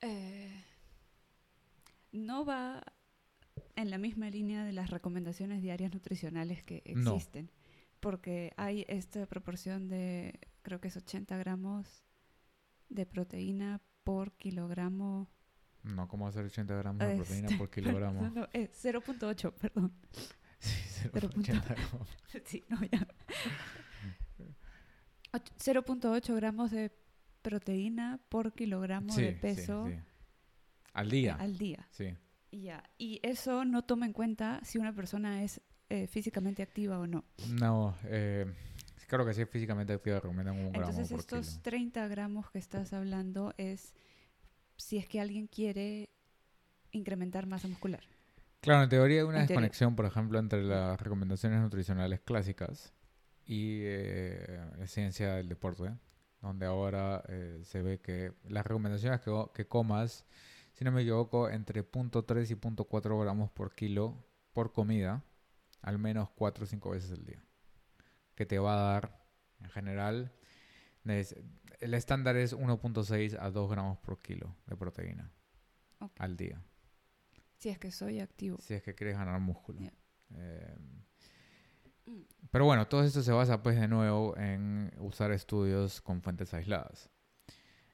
Speaker 2: eh, no va en la misma línea de las recomendaciones diarias nutricionales que
Speaker 1: No.
Speaker 2: existen. Porque hay esta proporción de, creo que es 80 gramos de proteína por kilogramo.
Speaker 1: No, ¿cómo hacer 80 gramos de proteína
Speaker 2: Este,
Speaker 1: por (laughs) kilogramo?
Speaker 2: No, no, es 0.8, perdón.
Speaker 1: Sí, (laughs)
Speaker 2: Pero
Speaker 1: 0.80 gramos. (laughs)
Speaker 2: Sí, no, 0.8 gramos de proteína por kilogramo
Speaker 1: Sí,
Speaker 2: de peso
Speaker 1: sí. Al día.
Speaker 2: al día.
Speaker 1: Sí.
Speaker 2: Y Ya. Y eso no toma en cuenta si una persona es eh, físicamente activa o no.
Speaker 1: No, eh, creo que si es físicamente activa recomiendan un gramo
Speaker 2: Entonces
Speaker 1: por
Speaker 2: estos
Speaker 1: kilo.
Speaker 2: 30 gramos que estás hablando es si es que alguien quiere incrementar masa muscular.
Speaker 1: Claro, en teoría hay una
Speaker 2: En teoría.
Speaker 1: desconexión, por ejemplo, entre las recomendaciones nutricionales clásicas y eh, la ciencia del deporte, donde ahora eh, se ve que las recomendaciones que, comas, si no me equivoco, entre 0.3 y 0.4 gramos por kilo por comida al menos 4 o 5 veces al día. Que te va a dar, en general, el estándar es 1.6 a 2 gramos por kilo de proteína al día.
Speaker 2: Si es que soy activo.
Speaker 1: Si es que quieres ganar músculo. Eh, mm. pero bueno, todo esto se basa pues de nuevo en usar estudios con fuentes aisladas.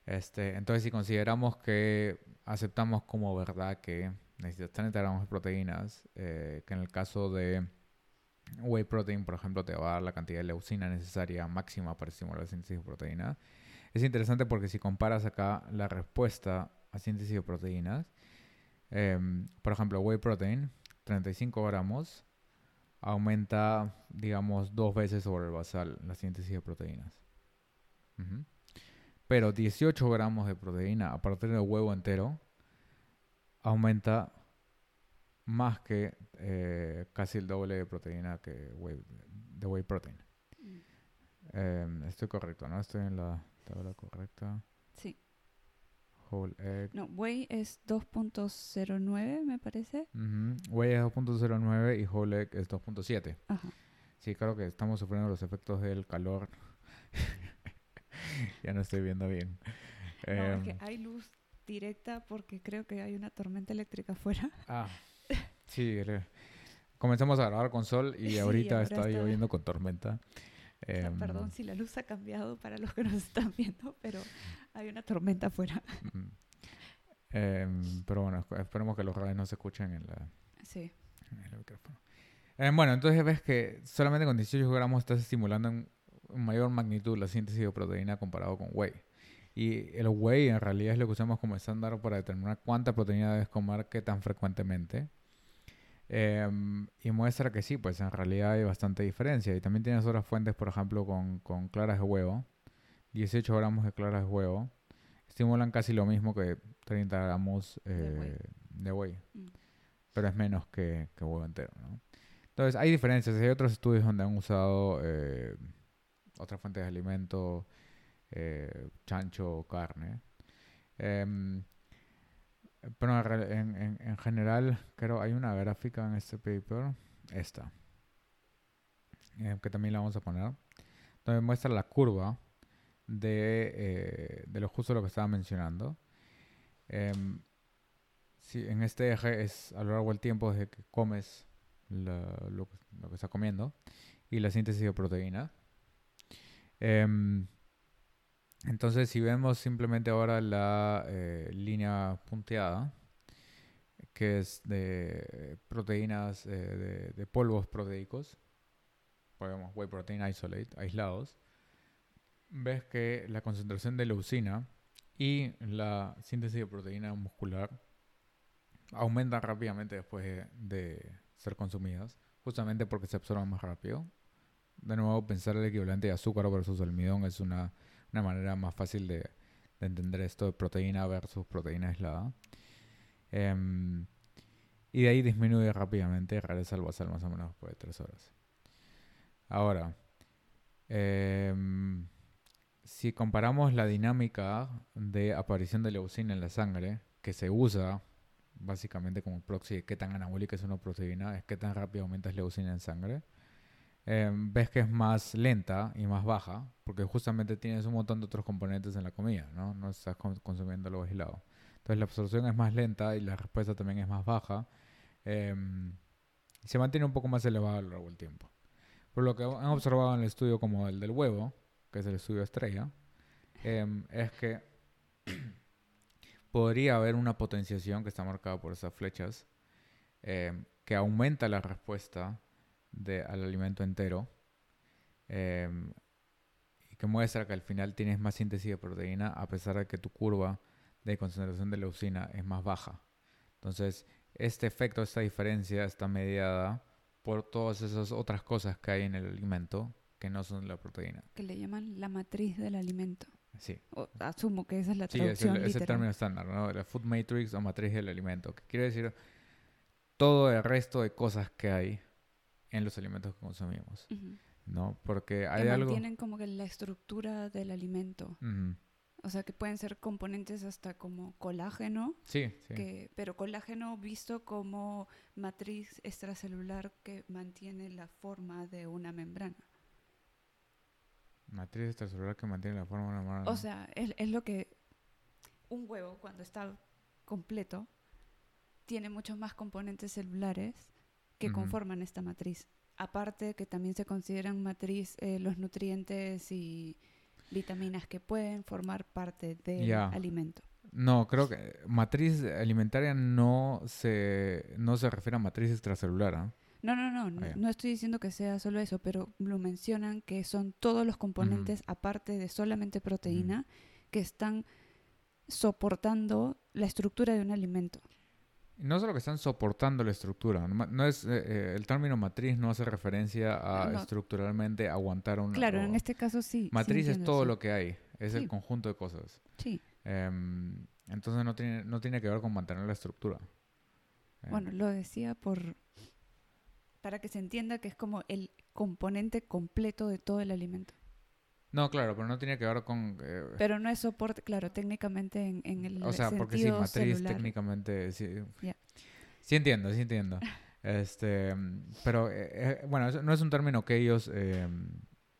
Speaker 1: Este, entonces si consideramos que aceptamos como verdad que necesitas 30 gramos de proteínas, eh, que en el caso de whey protein, por ejemplo, te va a dar la cantidad de leucina necesaria máxima para estimular la síntesis de proteína. Es interesante porque si comparas acá la respuesta a síntesis de proteínas, em, por ejemplo, whey protein, 35 gramos, aumenta, digamos, dos veces sobre el basal la síntesis de proteínas. Pero 18 gramos de proteína a partir del huevo entero aumenta más que eh, casi el doble de proteína que de whey protein. Mm. Em, estoy correcto, ¿no? Estoy en la tabla correcta.
Speaker 2: Sí.
Speaker 1: Whole egg.
Speaker 2: No, whey es 2.09, me parece.
Speaker 1: Whey es 2.09 y whole egg es 2.7.
Speaker 2: Ajá.
Speaker 1: Sí, claro que estamos sufriendo los efectos del calor. (laughs) ya no estoy viendo bien.
Speaker 2: No, es que em, hay luz directa porque creo que hay una tormenta eléctrica afuera.
Speaker 1: Ah, (laughs) sí. Comenzamos a grabar con sol y ahorita está, lloviendo con tormenta.
Speaker 2: Em, perdón si la luz ha cambiado para los que nos están viendo, pero hay una tormenta afuera.
Speaker 1: Em, pero bueno, esperemos que los radios no se escuchen en, la,
Speaker 2: sí.
Speaker 1: el micrófono. bueno, entonces ves que solamente con 18 gramos estás estimulando en mayor magnitud la síntesis de proteína comparado con whey. Y el whey en realidad es lo que usamos como estándar para determinar cuánta proteína debes comer, qué tan frecuentemente. Em, y muestra que sí, pues en realidad hay bastante diferencia. Y también tienes otras fuentes, por ejemplo, con, con claras de huevo. 18 gramos de claras de huevo estimulan casi lo mismo que 30 gramos eh, de whey. Mm. Pero es menos que, que huevo entero, ¿no? Entonces hay diferencias. Hay otros estudios donde han usado eh, otras fuentes de alimento, eh, chancho o carne. Em, pero en, en, general, creo hay una gráfica en este paper, esta, eh, que también la vamos a poner, donde muestra la curva de, eh, de lo justo lo que estaba mencionando. Em, si en este eje es a lo largo del tiempo desde que comes lo, lo, que estás comiendo y la síntesis de proteína. Entonces, si vemos simplemente ahora la eh, línea punteada, que es de proteínas, eh, de, polvos proteicos, podemos whey protein isolate, aislados, ves que la concentración de leucina y la síntesis de proteína muscular aumenta rápidamente después de, de ser consumidas, justamente porque se absorben más rápido. De nuevo, pensar el equivalente de azúcar versus almidón es una, manera más fácil de, entender esto de proteína versus proteína aislada. Em, y de ahí disminuye rápidamente y regresa al basal más o menos después de tres horas. Ahora, em, si comparamos la dinámica de aparición de leucina en la sangre, que se usa básicamente como proxy de qué tan anabólica es una proteína, es qué tan rápido aumentas leucina en sangre. Em, ves que es más lenta y más baja, porque justamente tienes un montón de otros componentes en la comida, ¿no? No estás consumiendo lo aislado. Entonces la absorción es más lenta y la respuesta también es más baja. Y se mantiene un poco más elevada a lo largo del tiempo. Por lo que han observado en el estudio como el del huevo, que es el estudio estrella, em, es que (clears throat) podría haber una potenciación que está marcada por esas flechas que aumenta la respuesta de, al alimento entero em, y que muestra que al final tienes más síntesis de proteína a pesar de que tu curva de concentración de leucina es más baja. Entonces, este efecto, esta diferencia está mediada por todas esas otras cosas que hay en el alimento que no son la proteína.
Speaker 2: Que le llaman la matriz del alimento.
Speaker 1: Sí.
Speaker 2: asumo que esa es la traducción
Speaker 1: Sí, es el, término estándar, ¿no? La food matrix o matriz del alimento. Que quiere decir todo el resto de cosas que hay en los alimentos que consumimos. ¿No? Porque hay
Speaker 2: que
Speaker 1: algo...
Speaker 2: Mantienen como que la estructura del alimento. O sea, que pueden ser componentes hasta como colágeno,
Speaker 1: Sí, sí.
Speaker 2: que, pero colágeno visto como matriz extracelular que mantiene la forma de una membrana.
Speaker 1: Matriz extracelular que mantiene la forma de una mano.
Speaker 2: O sea, es, es lo que un huevo cuando está completo tiene muchos más componentes celulares que conforman esta matriz. Aparte que también se consideran matriz eh, los nutrientes y vitaminas que pueden formar parte del alimento.
Speaker 1: No, creo que matriz alimentaria no se, no se refiere a matriz extracelular. ¿ah?
Speaker 2: No, no, no, no,
Speaker 1: ya.
Speaker 2: no estoy diciendo que sea solo eso, pero lo mencionan que son todos los componentes, aparte de solamente proteína, que están soportando la estructura de un alimento.
Speaker 1: No solo que están soportando la estructura. No, es, eh, eh, el término matriz no hace referencia a
Speaker 2: No.
Speaker 1: estructuralmente aguantar un...
Speaker 2: Claro,
Speaker 1: o-
Speaker 2: en este caso sí. sí
Speaker 1: Matriz es todo lo que hay. Es
Speaker 2: Sí.
Speaker 1: el conjunto de cosas.
Speaker 2: Sí,
Speaker 1: Em, entonces no tiene, no tiene que ver con mantener la estructura. Eh,
Speaker 2: bueno, lo decía por para que se entienda que es como el componente completo de todo el alimento.
Speaker 1: No, claro, pero no tiene que ver con... eh,
Speaker 2: Pero no es soporte, claro, técnicamente en, en el
Speaker 1: o sea, porque sí, matriz
Speaker 2: celular.
Speaker 1: técnicamente... Sí,
Speaker 2: Ya.
Speaker 1: sí entiendo, sí entiendo. (laughs) Este, pero eh, eh, bueno, eso no es un término que ellos eh,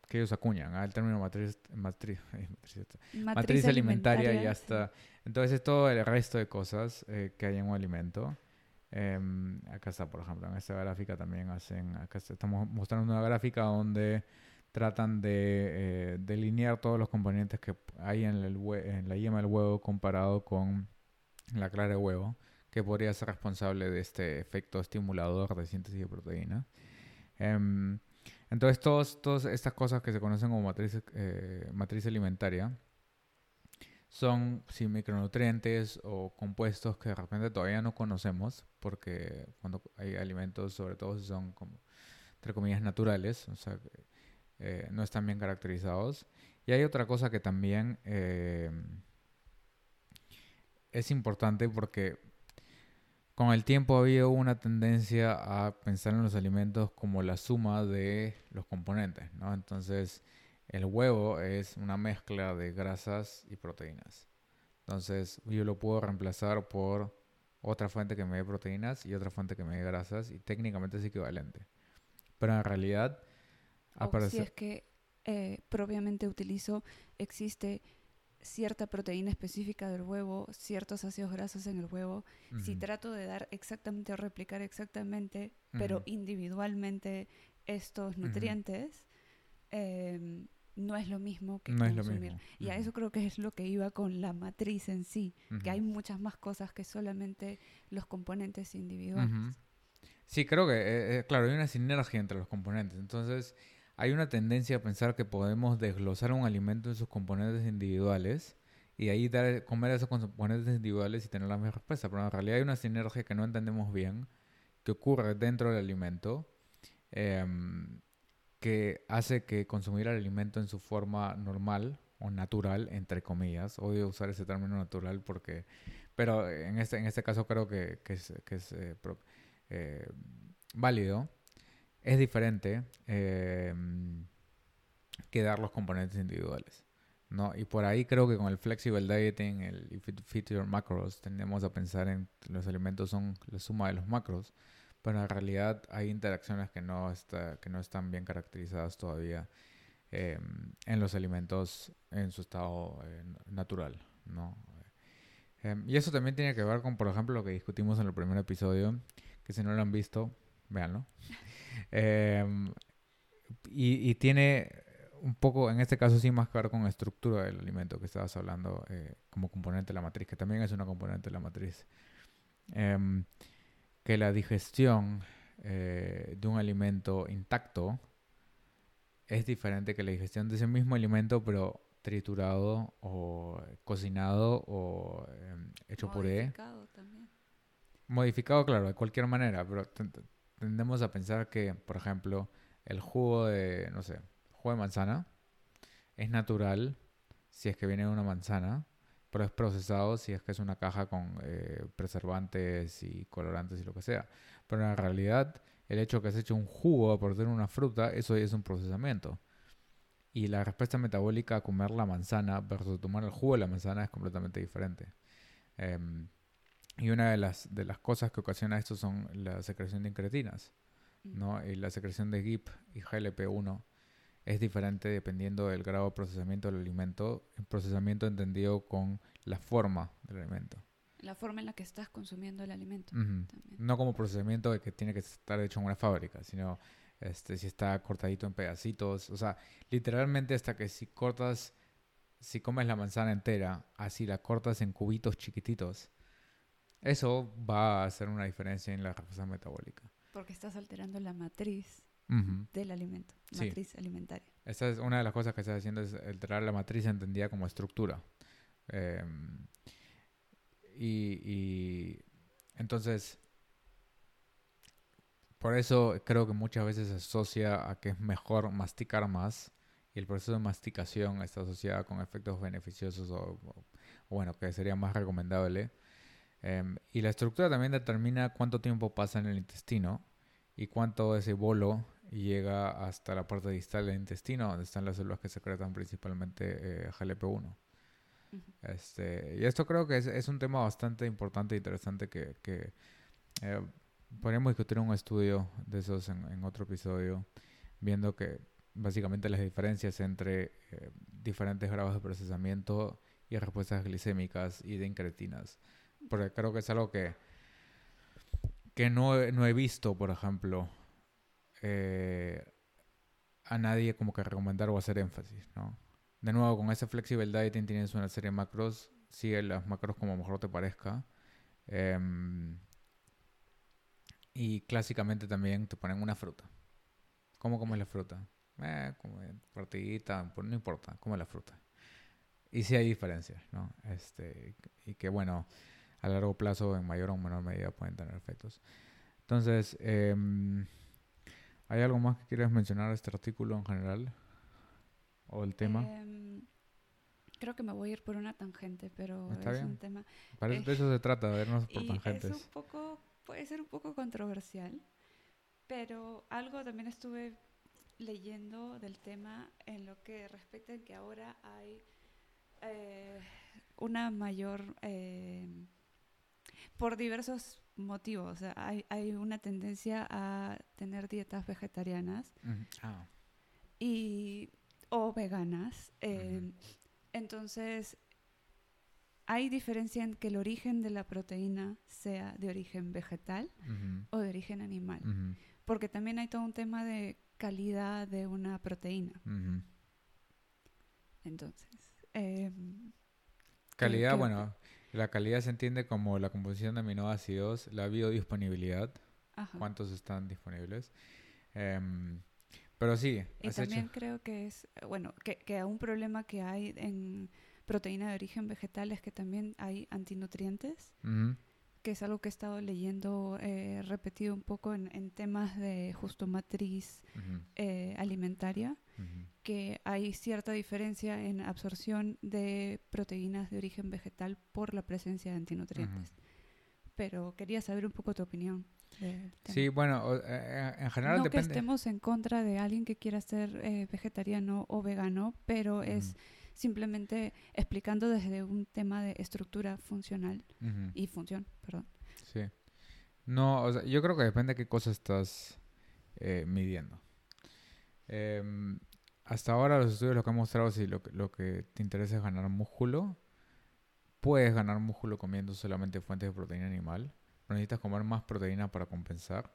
Speaker 1: que ellos acuñan. ¿ah? El término matriz, matriz, (laughs) matriz, matriz alimentaria ya
Speaker 2: sí.
Speaker 1: está. Entonces es todo el resto de cosas eh, que hay en un alimento. Em, acá está, por ejemplo, en esta gráfica también hacen, acá está- estamos mostrando una gráfica donde tratan de eh, delinear todos los componentes que hay en, el en la yema del huevo comparado con la clara de huevo, que podría ser responsable de este efecto estimulador de síntesis de proteína. Em, entonces, todos, todas estas cosas que se conocen como matriz, eh, matriz alimentaria son sí, micronutrientes o compuestos que de repente todavía no conocemos, porque cuando hay alimentos, sobre todo son como, entre comillas, naturales, eh, no están bien caracterizados. Y hay otra cosa que también eh, es importante porque con el tiempo ha habido una tendencia a pensar en los alimentos como la suma de los componentes, ¿no? Entonces, el huevo es una mezcla de grasas y proteínas. Entonces, yo lo puedo reemplazar por otra fuente que me dé proteínas y otra fuente que me dé grasas y técnicamente es equivalente. Pero en realidad,
Speaker 2: O si
Speaker 1: aparece...
Speaker 2: es que eh, propiamente utilizo, existe cierta proteína específica del huevo, ciertos ácidos grasos en el huevo. Si
Speaker 1: Ujú,
Speaker 2: trato de dar exactamente o replicar exactamente, pero
Speaker 1: Ujú.
Speaker 2: individualmente estos nutrientes, em, no es lo mismo que
Speaker 1: no
Speaker 2: consumir.
Speaker 1: mismo.
Speaker 2: Y a eso creo que es lo que iba con la matriz en sí, que hay muchas más cosas que solamente los componentes individuales.
Speaker 1: Sí, creo que, eh, eh, claro, hay una sinergia entre los componentes. Entonces, hay una tendencia a pensar que podemos desglosar un alimento en sus componentes individuales y ahí dar, comer esos componentes individuales y tener la misma respuesta. Pero en realidad hay una sinergia que no entendemos bien, que ocurre dentro del alimento, em, que hace que consumir el alimento en su forma normal o natural, entre comillas, odio usar ese término natural porque, pero en este, en este caso creo que, que es, eh, eh, válido, es diferente eh, que dar los componentes individuales. ¿no? Y por ahí creo que con el flexible dieting, el if it fits your macros, tendemos a pensar en los alimentos son la suma de los macros, pero en realidad hay interacciones que no, está, que no están bien caracterizadas todavía eh, en los alimentos en su estado eh, natural. ¿no? Eh, y eso también tiene que ver con, por ejemplo, lo que discutimos en el primer episodio, que si no lo han visto, véanlo. Em, y, y tiene un poco, en este caso sí, más que ver con la estructura del alimento que estabas hablando eh, como componente de la matriz, que también es una componente de la matriz. Em, que la digestión eh, de un alimento intacto es diferente que la digestión de ese mismo alimento, pero triturado o cocinado o em, hecho puré.
Speaker 2: Modificado también.
Speaker 1: Modificado, claro, de cualquier manera, pero tendemos a pensar que, por ejemplo, el jugo de, no sé, jugo de manzana es natural si es que viene de una manzana, pero es procesado si es que es una caja con eh, preservantes y colorantes y lo que sea. Pero en realidad, el hecho que has hecho un jugo a partir de una fruta, eso es un procesamiento. Y la respuesta metabólica a comer la manzana versus tomar el jugo de la manzana es completamente diferente. Em, y una de las, de las cosas que ocasiona esto son la secreción de incretinas, ¿no? Y la secreción de GIP y GLP-1 es diferente dependiendo del grado de procesamiento del alimento, el procesamiento entendido con la forma del alimento.
Speaker 2: La forma en la que estás consumiendo el alimento.
Speaker 1: No como procesamiento de que tiene que estar hecho en una fábrica, sino este, si está cortadito en pedacitos. O sea, literalmente hasta que si cortas, si comes la manzana entera, así la cortas en cubitos chiquititos, eso va a hacer una diferencia en la respuesta metabólica.
Speaker 2: Porque estás alterando la matriz del alimento, matriz alimentaria.
Speaker 1: Esa es una de las cosas que estás haciendo, es alterar la matriz entendida como estructura. Em, y, entonces, por eso creo que muchas veces se asocia a que es mejor masticar más y el proceso de masticación está asociado con efectos beneficiosos o, bueno, que sería más recomendable. Em, y la estructura también determina cuánto tiempo pasa en el intestino y cuánto ese bolo llega hasta la parte distal del intestino, donde están las células que secretan principalmente eh, GLP-1. este, y esto creo que es, es, un tema bastante importante e interesante que, que eh, podríamos discutir un estudio de esos en, otro episodio, viendo que básicamente las diferencias entre eh, diferentes grados de procesamiento y respuestas glicémicas y de incretinas. Porque creo que es algo que, que no, no he visto, por ejemplo, eh, a nadie como que recomendar o hacer énfasis, ¿no? De nuevo, con ese flexible dieting tienes una serie de macros, sigue las macros como mejor te parezca. Em, y clásicamente también te ponen una fruta. ¿Cómo comes la fruta? Eh, como partidita, pues no importa, come la fruta. Y sí hay diferencias, ¿no? Este, y que bueno, a largo plazo, en mayor o menor medida, pueden tener efectos. Entonces, eh, ¿Hay algo más que quieras mencionar de este artículo en general? ¿O el tema? Em,
Speaker 2: creo que me voy a ir por una tangente, pero es un tema...
Speaker 1: Para de eso se trata, de vernos por tangentes.
Speaker 2: Es un poco, puede ser un poco controversial, pero algo también estuve leyendo del tema en lo que respecta a que ahora hay eh, una mayor... Eh, por diversos motivos. hay, hay, una tendencia a tener dietas vegetarianas ah. y, o veganas. Eh, entonces, hay diferencia en que el origen de la proteína sea de origen vegetal o de origen animal. Porque también hay todo un tema de calidad de una proteína. Entonces. Em,
Speaker 1: calidad, bueno, la calidad se entiende como la composición de aminoácidos, la biodisponibilidad, cuántos están disponibles. Em, pero sí.
Speaker 2: Y también creo que es, bueno, que, que un problema que hay en proteína de origen vegetal es que también hay antinutrientes, que es algo que he estado leyendo eh, repetido un poco en, temas de justo matriz eh, alimentaria que hay cierta diferencia en absorción de proteínas de origen vegetal por la presencia de antinutrientes. Pero quería saber un poco tu opinión.
Speaker 1: Sí, bueno, eh, en general
Speaker 2: no que estemos en contra de alguien que quiera ser eh, vegetariano o vegano, pero es simplemente explicando desde un tema de estructura funcional y función, perdón.
Speaker 1: Sí. No, o sea, yo creo que depende de qué cosa estás eh, midiendo. Em, hasta ahora los estudios lo que han mostrado si lo, que te interesa es ganar músculo, puedes ganar músculo comiendo solamente fuentes de proteína animal, pero necesitas comer más proteína para compensar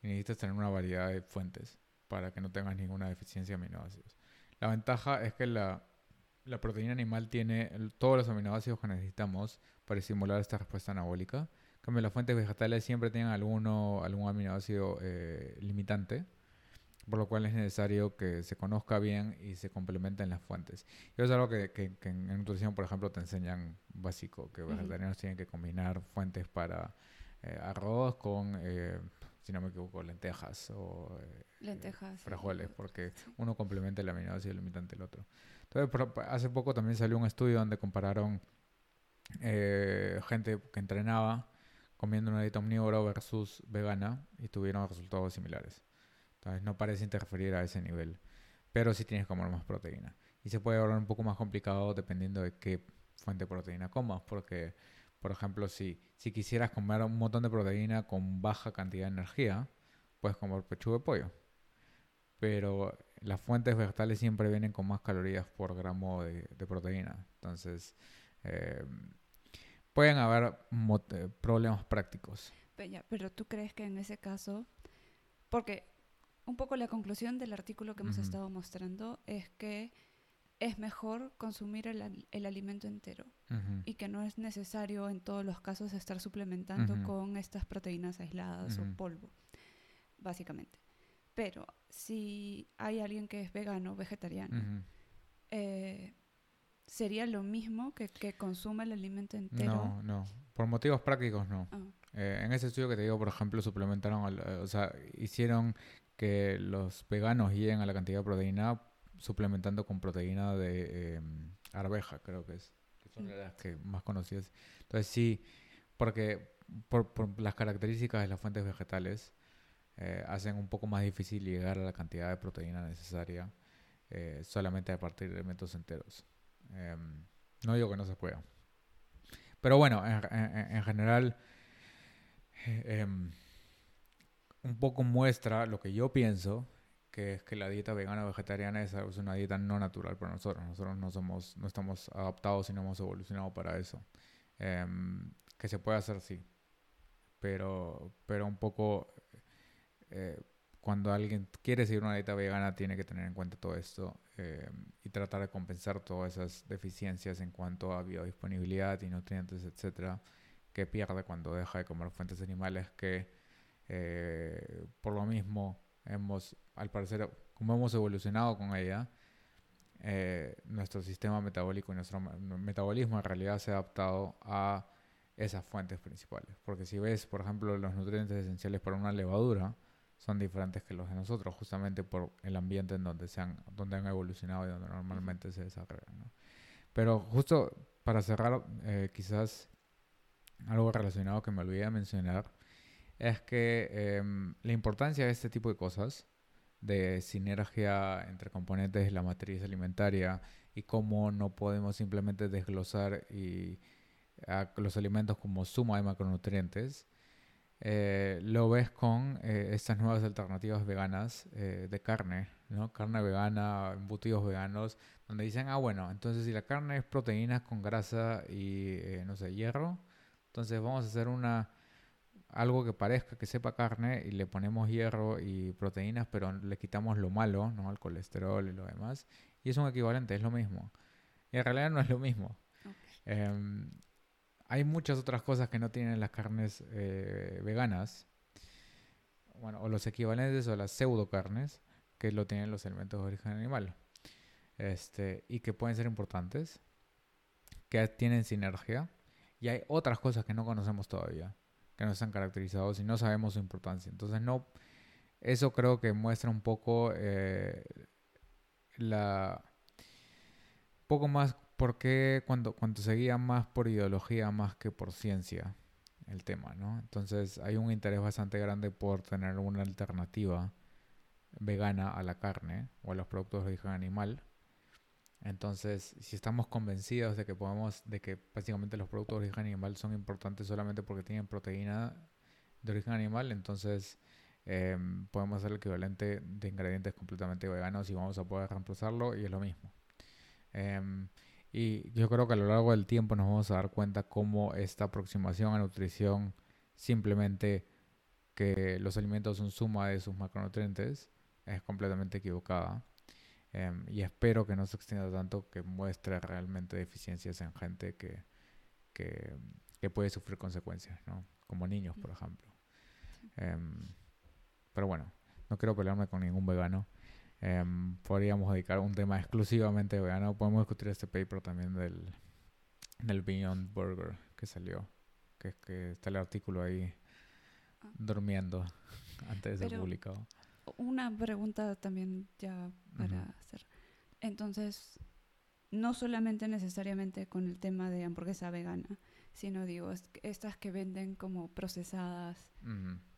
Speaker 1: y necesitas tener una variedad de fuentes para que no tengas ninguna deficiencia de aminoácidos. La ventaja es que la, la proteína animal tiene todos los aminoácidos que necesitamos para estimular esta respuesta anabólica. En cambio, las fuentes vegetales siempre tienen alguno, algún aminoácido eh, limitante por lo cual es necesario que se conozca bien y se complementen las fuentes. Y eso es algo que, que, en nutrición, por ejemplo, te enseñan básico, que los vegetarianos tienen que combinar fuentes para eh, arroz con, eh, si no me equivoco, lentejas o
Speaker 2: eh, lentejas,
Speaker 1: frijoles, porque uno complementa el aminoácido limitante el otro. Entonces, hace poco también salió un estudio donde compararon gente que entrenaba comiendo una dieta omnívora versus vegana y tuvieron resultados similares. No parece interferir a ese nivel. pero sí tienes que comer más proteína. Y se puede volver un poco más complicado dependiendo de qué fuente de proteína comas, porque, por ejemplo, si, si quisieras comer un montón de proteína con baja cantidad de energía, puedes comer pechuga de pollo. Pero las fuentes vegetales siempre vienen con más calorías por gramo de, proteína. Entonces, eh, pueden haber eh, problemas prácticos.
Speaker 2: Pero, tú crees que en ese caso, porque un poco la conclusión del artículo que hemos estado mostrando es que es mejor consumir el, el alimento entero y que no es necesario en todos los casos estar suplementando con estas proteínas aisladas o polvo, básicamente. Pero si hay alguien que es vegano, vegetariano, eh, ¿sería lo mismo que, que consuma el alimento entero?
Speaker 1: No, no. Por motivos prácticos, no. Ah. Eh, en ese estudio que te digo, por ejemplo, suplementaron, o sea, hicieron que los veganos lleguen a la cantidad de proteína suplementando con proteína de em, arveja, creo que es, que son las que más conocidas. Entonces sí, porque por, por las características de las fuentes vegetales eh, hacen un poco más difícil llegar a la cantidad de proteína necesaria eh, solamente a partir de elementos enteros. Em, no digo que no se pueda. Pero bueno, en, general, em, un poco muestra lo que yo pienso que es que la dieta vegana o vegetariana es, una dieta no natural para nosotros. Nosotros no somos, no estamos adaptados y no hemos evolucionado para eso. Em, que se puede hacer, sí. Pero, pero un poco eh, cuando alguien quiere seguir una dieta vegana tiene que tener en cuenta todo esto em, y tratar de compensar todas esas deficiencias en cuanto a biodisponibilidad y nutrientes, etcétera, que pierde cuando deja de comer fuentes animales que eh, por lo mismo hemos, al parecer, como hemos evolucionado con ella, eh, nuestro sistema metabólico y nuestro metabolismo en realidad se ha adaptado a esas fuentes principales. Porque si ves, por ejemplo, los nutrientes esenciales para una levadura son diferentes que los de nosotros, justamente por el ambiente en donde, se han, donde han evolucionado y donde normalmente se desarrollan. Pero justo para cerrar, eh, quizás algo relacionado que me olvidé de mencionar, es que em, la importancia de este tipo de cosas, de sinergia entre componentes de la matriz alimentaria y cómo no podemos simplemente desglosar y, los alimentos como suma de macronutrientes, eh, lo ves con eh, estas nuevas alternativas veganas eh, de carne, ¿no? Carne vegana, embutidos veganos, donde dicen, ah, bueno, entonces si la carne es proteínas con grasa y, no sé, hierro, entonces vamos a hacer una algo que parezca que sepa carne y le ponemos hierro y proteínas, pero le quitamos lo malo, ¿no? El colesterol y lo demás. Y es un equivalente, es lo mismo. Y en realidad no es lo mismo. Em, hay muchas otras cosas que no tienen las carnes eh, veganas. Bueno, o los equivalentes o las pseudo carnes que lo tienen los elementos de origen animal. Este, y que pueden ser importantes, que tienen sinergia. Y hay otras cosas que no conocemos todavía que no están caracterizados y no sabemos su importancia. Entonces, no, eso creo que muestra un poco eh, la... poco más por qué cuando, cuando se guía más por ideología más que por ciencia el tema, ¿no? Entonces hay un interés bastante grande por tener una alternativa vegana a la carne o a los productos de origen animal entonces, si estamos convencidos de que podemos, de que básicamente los productos de origen animal son importantes solamente porque tienen proteína de origen animal, entonces em, podemos hacer el equivalente de ingredientes completamente veganos y vamos a poder reemplazarlo y es lo mismo. Em, y yo creo que a lo largo del tiempo nos vamos a dar cuenta cómo esta aproximación a nutrición simplemente que los alimentos son suma de sus macronutrientes es completamente equivocada. Em, y espero que no se extienda tanto que muestre realmente deficiencias en gente que, que, puede sufrir consecuencias, ¿no? Como niños, por ejemplo. Em, pero bueno, no quiero pelearme con ningún vegano. Em, podríamos dedicar un tema exclusivamente vegano. Podemos discutir este paper también del, del Beyond Burger que salió. Que, que está el artículo ahí ah. durmiendo (laughs) antes de ser publicado
Speaker 2: una pregunta también ya para hacer. Entonces, no solamente necesariamente con el tema de hamburguesa vegana, sino digo, estas que venden como procesadas,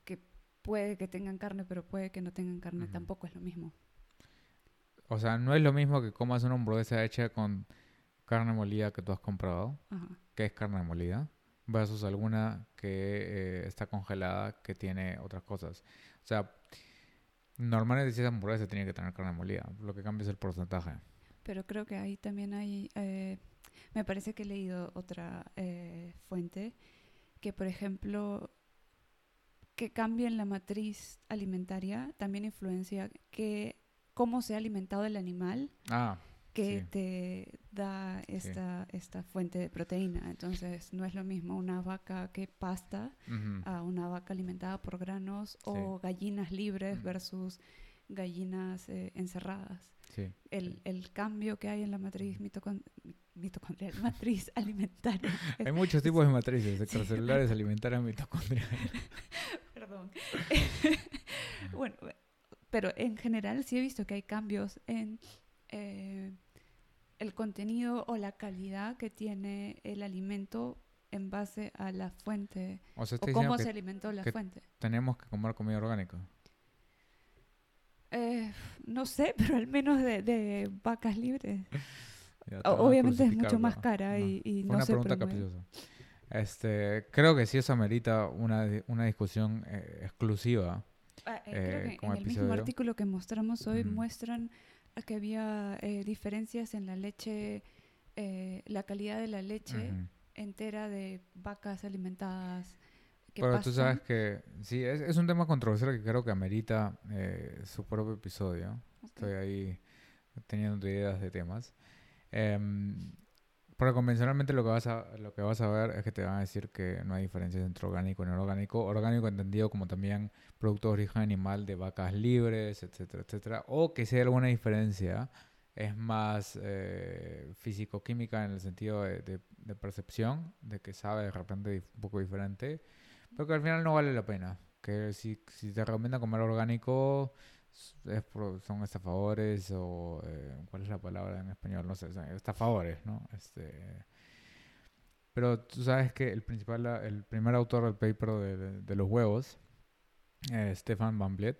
Speaker 2: que puede que tengan carne, pero puede que no tengan carne, tampoco es lo mismo.
Speaker 1: O sea, no es lo mismo que comas una hamburguesa hecha con carne molida que tú has comprado,
Speaker 2: Ajá.
Speaker 1: que es carne molida, versus alguna que eh, está congelada que tiene otras cosas. O sea, normalmente si esa hamburguesa tiene que tener carne molida, lo que cambia es el porcentaje.
Speaker 2: Pero creo que ahí también hay, eh, me parece que he leído otra eh, fuente, que por ejemplo, que cambien la matriz alimentaria también influencia que cómo se ha alimentado el animal
Speaker 1: Ah,
Speaker 2: que
Speaker 1: Sí.
Speaker 2: te da esta, esta fuente de proteína. Entonces, no es lo mismo una vaca que pasta a una vaca alimentada por granos o gallinas libres versus gallinas eh, encerradas.
Speaker 1: sí.
Speaker 2: El, el cambio que hay en la matriz mitocon- mi- mitocondrial, (laughs) matriz (laughs) alimentaria.
Speaker 1: Hay muchos tipos de matrices, (laughs) extracelulares, alimentarias, mitocondriales.
Speaker 2: Perdón. bueno, pero en general sí he visto que hay cambios en eh, el contenido o la calidad que tiene el alimento en base a la fuente
Speaker 1: O sea,
Speaker 2: o cómo
Speaker 1: que
Speaker 2: se alimentó la
Speaker 1: que-
Speaker 2: fuente.
Speaker 1: tenemos que comer comida orgánica.
Speaker 2: Eh, no sé, (laughs) pero al menos de, de vacas libres.
Speaker 1: Ya,
Speaker 2: Obviamente es mucho más cara
Speaker 1: no.
Speaker 2: y, y
Speaker 1: Fue
Speaker 2: no
Speaker 1: una
Speaker 2: se
Speaker 1: pregunta capciosa. Este, creo que sí eso amerita una, una discusión eh, exclusiva.
Speaker 2: Ah, eh,
Speaker 1: eh,
Speaker 2: creo que
Speaker 1: como
Speaker 2: en el mismo artículo que mostramos hoy
Speaker 1: Ujú.
Speaker 2: muestran que había eh, diferencias en la leche, eh, la calidad de la leche
Speaker 1: Ujú.
Speaker 2: entera de vacas alimentadas. Que
Speaker 1: Pero tú sabes que sí, es, es un tema controversial que creo que amerita eh, su propio episodio.
Speaker 2: Ok.
Speaker 1: Estoy ahí teniendo ideas de temas. Porque convencionalmente lo que, vas a, lo que vas a ver es que te van a decir que no hay diferencias entre orgánico y no orgánico. Orgánico entendido como también producto de origen animal de vacas libres, etcétera, etcétera. O que si hay alguna diferencia es más eh, físico-química en el sentido de, de- de percepción, de que sabe de repente un poco diferente, pero que al final no vale la pena. Que si, te recomiendan comer orgánico, es son estafadores o... eh, ¿Cuál es la palabra en español? No sé, estafadores, ¿no? Este, pero tú sabes que el principal, el primer autor del paper de, de- de los huevos, eh, Stefan Van Vliet,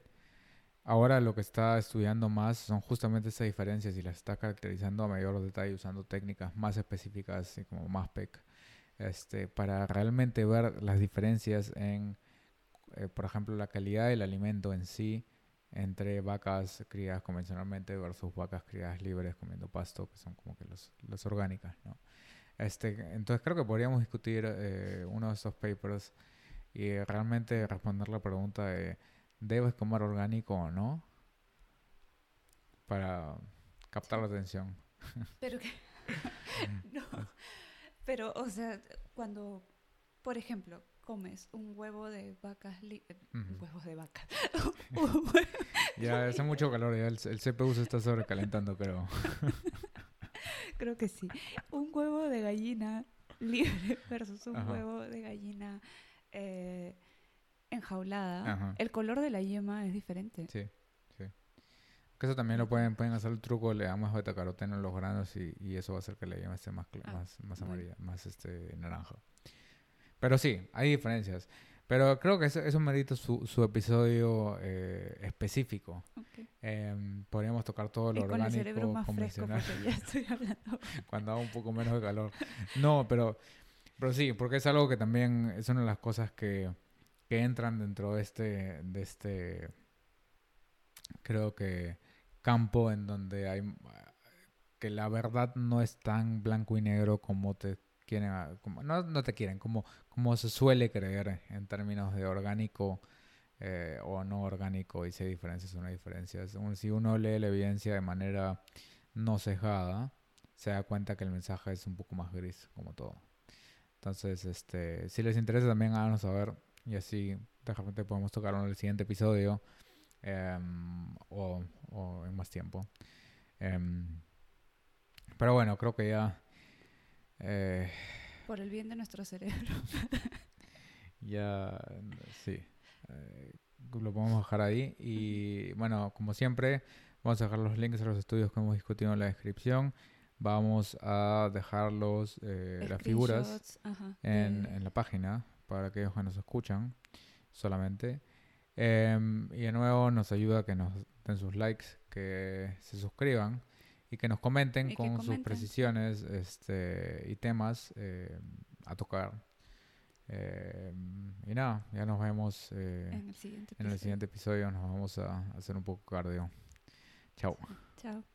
Speaker 1: ahora lo que está estudiando más son justamente esas diferencias y las está caracterizando a mayor detalle usando técnicas más específicas, así como más PEC, este, para realmente ver las diferencias en, eh, por ejemplo, la calidad del alimento en sí entre vacas criadas convencionalmente versus vacas criadas libres comiendo pasto, que son como que los, los orgánicas, ¿no? Este, entonces creo que podríamos discutir eh, uno de estos papers y realmente responder la pregunta de ¿debes comer orgánico o no? Para captar la atención.
Speaker 2: Pero que... (laughs) (laughs) no. Pero, o sea, cuando, por ejemplo, comes un huevo de vacas... li- eh,
Speaker 1: Ujú.
Speaker 2: Huevos de (laughs) hue-
Speaker 1: Ya hace mucho calor, ya el, el CPU se está sobrecalentando, creo. (laughs)
Speaker 2: Creo que sí. Un huevo de gallina libre versus un
Speaker 1: Ajá.
Speaker 2: huevo de gallina eh, enjaulada.
Speaker 1: Ajá.
Speaker 2: El color de la yema es diferente.
Speaker 1: Sí, sí. Que eso también lo pueden, pueden hacer el truco, le damos beta caroteno en los granos y, y eso va a hacer que la yema esté más,
Speaker 2: Ah,
Speaker 1: más, más
Speaker 2: bueno.
Speaker 1: amarilla, más este naranja. Pero sí, hay diferencias. Pero creo que eso, eso merita su, su episodio eh, específico.
Speaker 2: Ok.
Speaker 1: Em, podríamos tocar todo lo
Speaker 2: Y con el
Speaker 1: orgánico,
Speaker 2: cerebro más fresco
Speaker 1: convencional,
Speaker 2: ya estoy hablando. (laughs)
Speaker 1: cuando haga un poco menos de calor. No, pero, pero sí, porque es algo que también es una de las cosas que, que entran dentro de este, de este, creo que, campo en donde hay que la verdad no es tan blanco y negro como te quieren, como, no, no te quieren, como, como se suele creer en términos de orgánico eh, o no orgánico y si hay diferencias o no hay diferencias. Si uno lee la evidencia de manera no cejada, se da cuenta que el mensaje es un poco más gris, como todo. Entonces, este, si les interesa también háganos saber y así de repente podemos tocarlo en el siguiente episodio em, o, en más tiempo. Em, pero bueno, creo que ya eh,
Speaker 2: Por el bien de nuestro cerebro. (laughs)
Speaker 1: ya sí eh, lo podemos dejar ahí y bueno como siempre vamos a dejar los links a los estudios que hemos discutido en la descripción vamos a dejarlos eh, las figuras
Speaker 2: ajá,
Speaker 1: en,
Speaker 2: de-
Speaker 1: en la página para aquellos que nos escuchan solamente. Em, y de nuevo nos ayuda que nos den sus likes, que se suscriban y que nos comenten
Speaker 2: Y
Speaker 1: con sus precisiones este, y temas eh, a tocar. Em, y nada, ya nos vemos eh,
Speaker 2: En el siguiente
Speaker 1: en el
Speaker 2: episodio.
Speaker 1: siguiente episodio. Nos vamos a hacer un poco cardio. Chao.
Speaker 2: Chao.